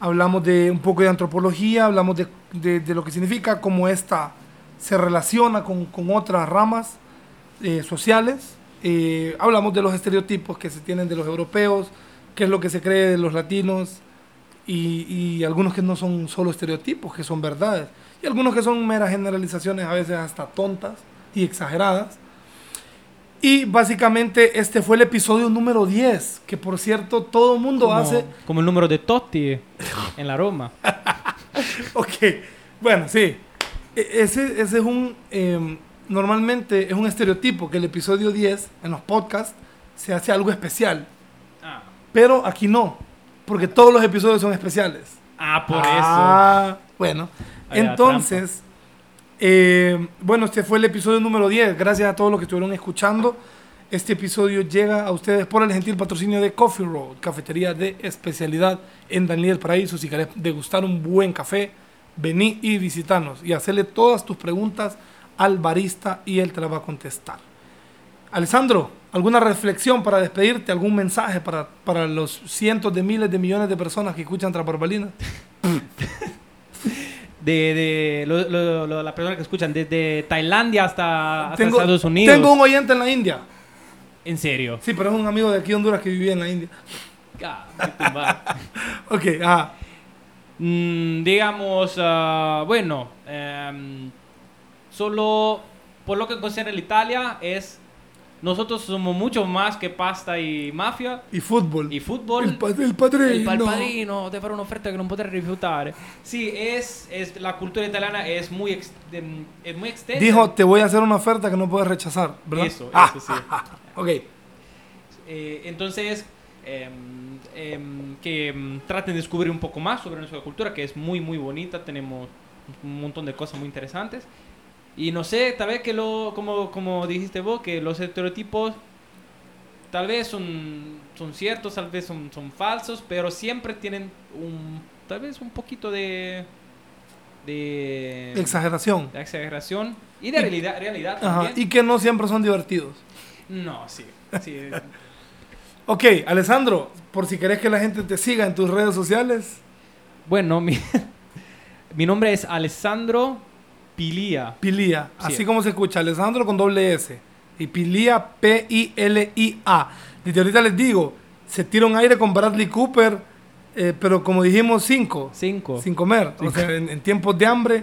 Hablamos de un poco de antropología, hablamos de, de- de lo que significa, cómo esta se relaciona con, con otras ramas eh, sociales. Eh, hablamos de los estereotipos que se tienen de los europeos, qué es lo que se cree de los latinos y, y algunos que no son solo estereotipos, que son verdades. Y algunos que son meras generalizaciones, a veces hasta tontas y exageradas. Y básicamente este fue el episodio número 10, que por cierto todo el mundo Como, hace... como el número de Totti en la Roma. Ok, bueno, sí. E- Ese, ese es un... em, normalmente es un estereotipo que el episodio 10 en los podcasts se hace algo especial. Ah, Pero aquí no, porque todos los episodios son especiales. Ah, por Ah, Bueno, Había entonces, eh, bueno, este fue el episodio número 10. Gracias a todos los que estuvieron escuchando. Este episodio llega a ustedes por el gentil patrocinio de Coffee Road, cafetería de especialidad en Daniel Paraíso. Si querés degustar un buen café, vení y visitanos y hacerle todas tus preguntas al barista y él te las va a contestar. Alessandro, ¿alguna reflexión para despedirte? ¿Algún mensaje para, para los cientos de miles de millones de personas que escuchan eso. De, de lo- lo- lo- las personas que escuchan, desde Tailandia hasta, hasta Tengo, Estados Unidos. tengo un oyente en la India. En serio. Sí, pero es un amigo de aquí de Honduras que vivía en la India. Ah. Ok, ah, Mm, digamos, ah, bueno, em, solo por lo que considera Italia es, nosotros somos mucho más que pasta y mafia y fútbol. y fútbol. El, pa- el padrino. Il pa- il padrino te farà un'offerta che non rifiutare. Sí, es, es la cultura italiana es muy, ex- es muy extensa. Dijo, te voy a hacer una oferta que no puedes rechazar, ¿verdad? Eso, Ah, eso sí. ok, Eh, entonces, em, em, que em, traten de descubrir un poco más sobre nuestra cultura, que es muy, muy bonita. Tenemos un montón de cosas muy interesantes. Y no sé, tal vez que lo, como, como dijiste vos, que los estereotipos tal vez son, son ciertos, tal vez son, son falsos, pero siempre tienen un, tal vez un poquito de... de exageración. de exageración y de realidad, realidad Ajá, también. y que no siempre son divertidos. No, sí. sí. Ok, Alessandro, por si querés que la gente te siga en tus redes sociales. Bueno, mi, mi nombre es Alessandro Pilia. Pilía, Sí. así como se escucha, Alessandro con doble S. Y Pilía, P-I-L-I-A. Desde ahorita les digo, se tira un aire con Bradley Cooper, eh, pero como dijimos, cinco. Cinco. Sin comer. O sea, en, en tiempos de hambre.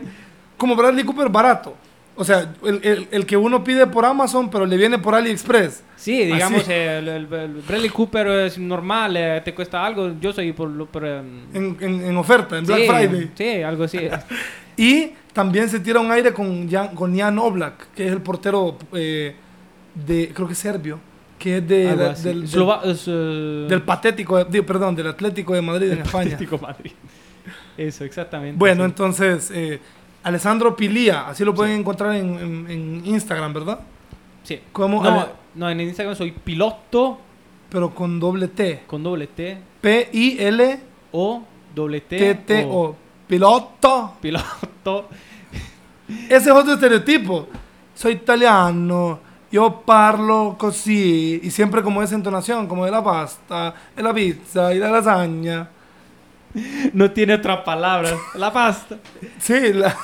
Como Bradley Cooper barato. O sea, el, el- el que uno pide por Amazon, pero le viene por AliExpress. Sí, digamos, el, el- Bradley Cooper es normal, eh, te cuesta algo. Yo soy por. Por, em, En, en- en oferta, en Black sí, Friday. Sí, algo así. Y también se tira un aire con Jan, con Jan Oblak, que es el portero eh, de, creo que es serbio, que es de, así. del, del- Slova- es, eh, del patético, de- perdón, del Atlético de Madrid en España. Atlético Madrid. Eso, exactamente. Bueno, sí. entonces, eh, Alessandro Pilía, así lo pueden encontrar en, en- en Instagram, ¿verdad? Sí. Como No, Ale- no, en Instagram soy piloto pero con doble T. con doble T P-I-L-T-T-O. o doble T o Piloto. piloto. Ese es otro estereotipo. Soy italiano, yo parlo così, y siempre como esa entonación, como de la pasta, de la pizza y la lasaña. No tiene otra palabra. La pasta. Sí, la-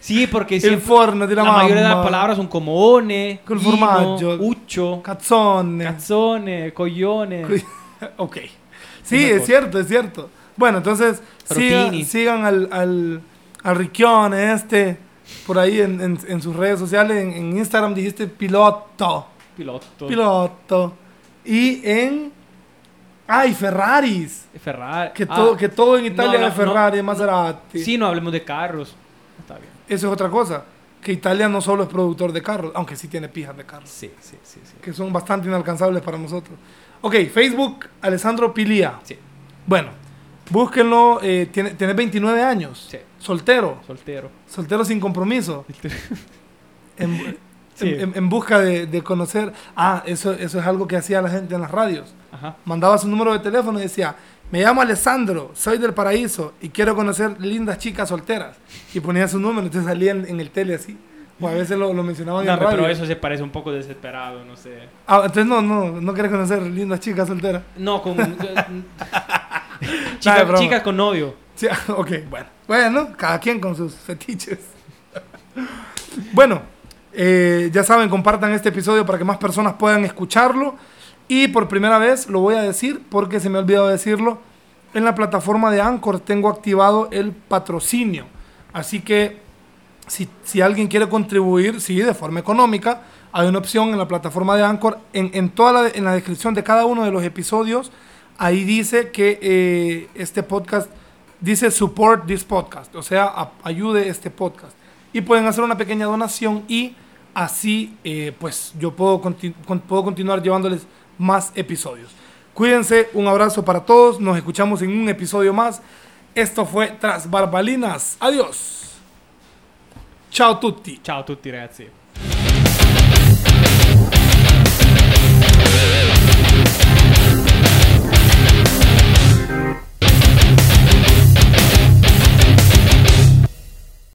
Sí, porque il siempre, forno la, la mayoría de las mamma, palabras son como one, Col formaggio. uccio, cazzone. cazzone, coglione. ok. Es cosa. cierto, es cierto. Bueno, entonces sigan, Rotini. sigan al, al, al Riccione este por ahí en, en- en sus redes sociales. En, en Instagram dijiste piloto. Piloto. Piloto. Y en... ¡Ay, Ferraris! Ferrari. Que, Ah, todo, que todo en no, Italia no, es Ferrari, Maserati. Sí, no hablemos de carros. Está bien. Eso es otra cosa. Que Italia no solo es productor de carros, aunque sí tiene pijas de carros. Sí, sí, sí. sí. Que son bastante inalcanzables para nosotros. Ok, Facebook, Alessandro Pilia. Sí, Bueno, búsquenlo. Eh, tiene, tiene 29 años. Sí. Soltero. soltero. Soltero sin compromiso. En, Sí. en- en- busca de, de conocer. Ah, eso, eso es algo que hacía la gente en las radios. Ajá. Mandaba su número de teléfono y decía: Me llamo Alessandro, soy del paraíso y quiero conocer lindas chicas solteras. Y ponía su número, entonces salía en, en el tele así. O a veces lo, lo mencionaban No, en radio. pero eso se parece un poco desesperado, no sé. Ah, entonces no, no, no quieres conocer lindas chicas solteras. No, con. Chicas, con novio. Sí, ok, bueno. Bueno, cada quien con sus fetiches. bueno, eh, ya saben, compartan este episodio para que más personas puedan escucharlo. Y por primera vez lo voy a decir porque se me ha olvidado decirlo. En la plataforma de Anchor tengo activado el patrocinio. Así que si, si alguien quiere contribuir, sí, de forma económica, hay una opción en la plataforma de Anchor, en, en toda la, en la descripción de cada uno de los episodios, ahí dice que eh, este podcast, dice support this podcast, o sea, a- ayude este podcast. Y pueden hacer una pequeña donación y así, eh, pues, yo puedo, puedo continuar llevándoles más episodios. Cuídense, un abrazo para todos, nos escuchamos en un episodio más. Esto fue Tras Barbalinas. Adiós. Ciao tutti. Ciao a tutti ragazzi.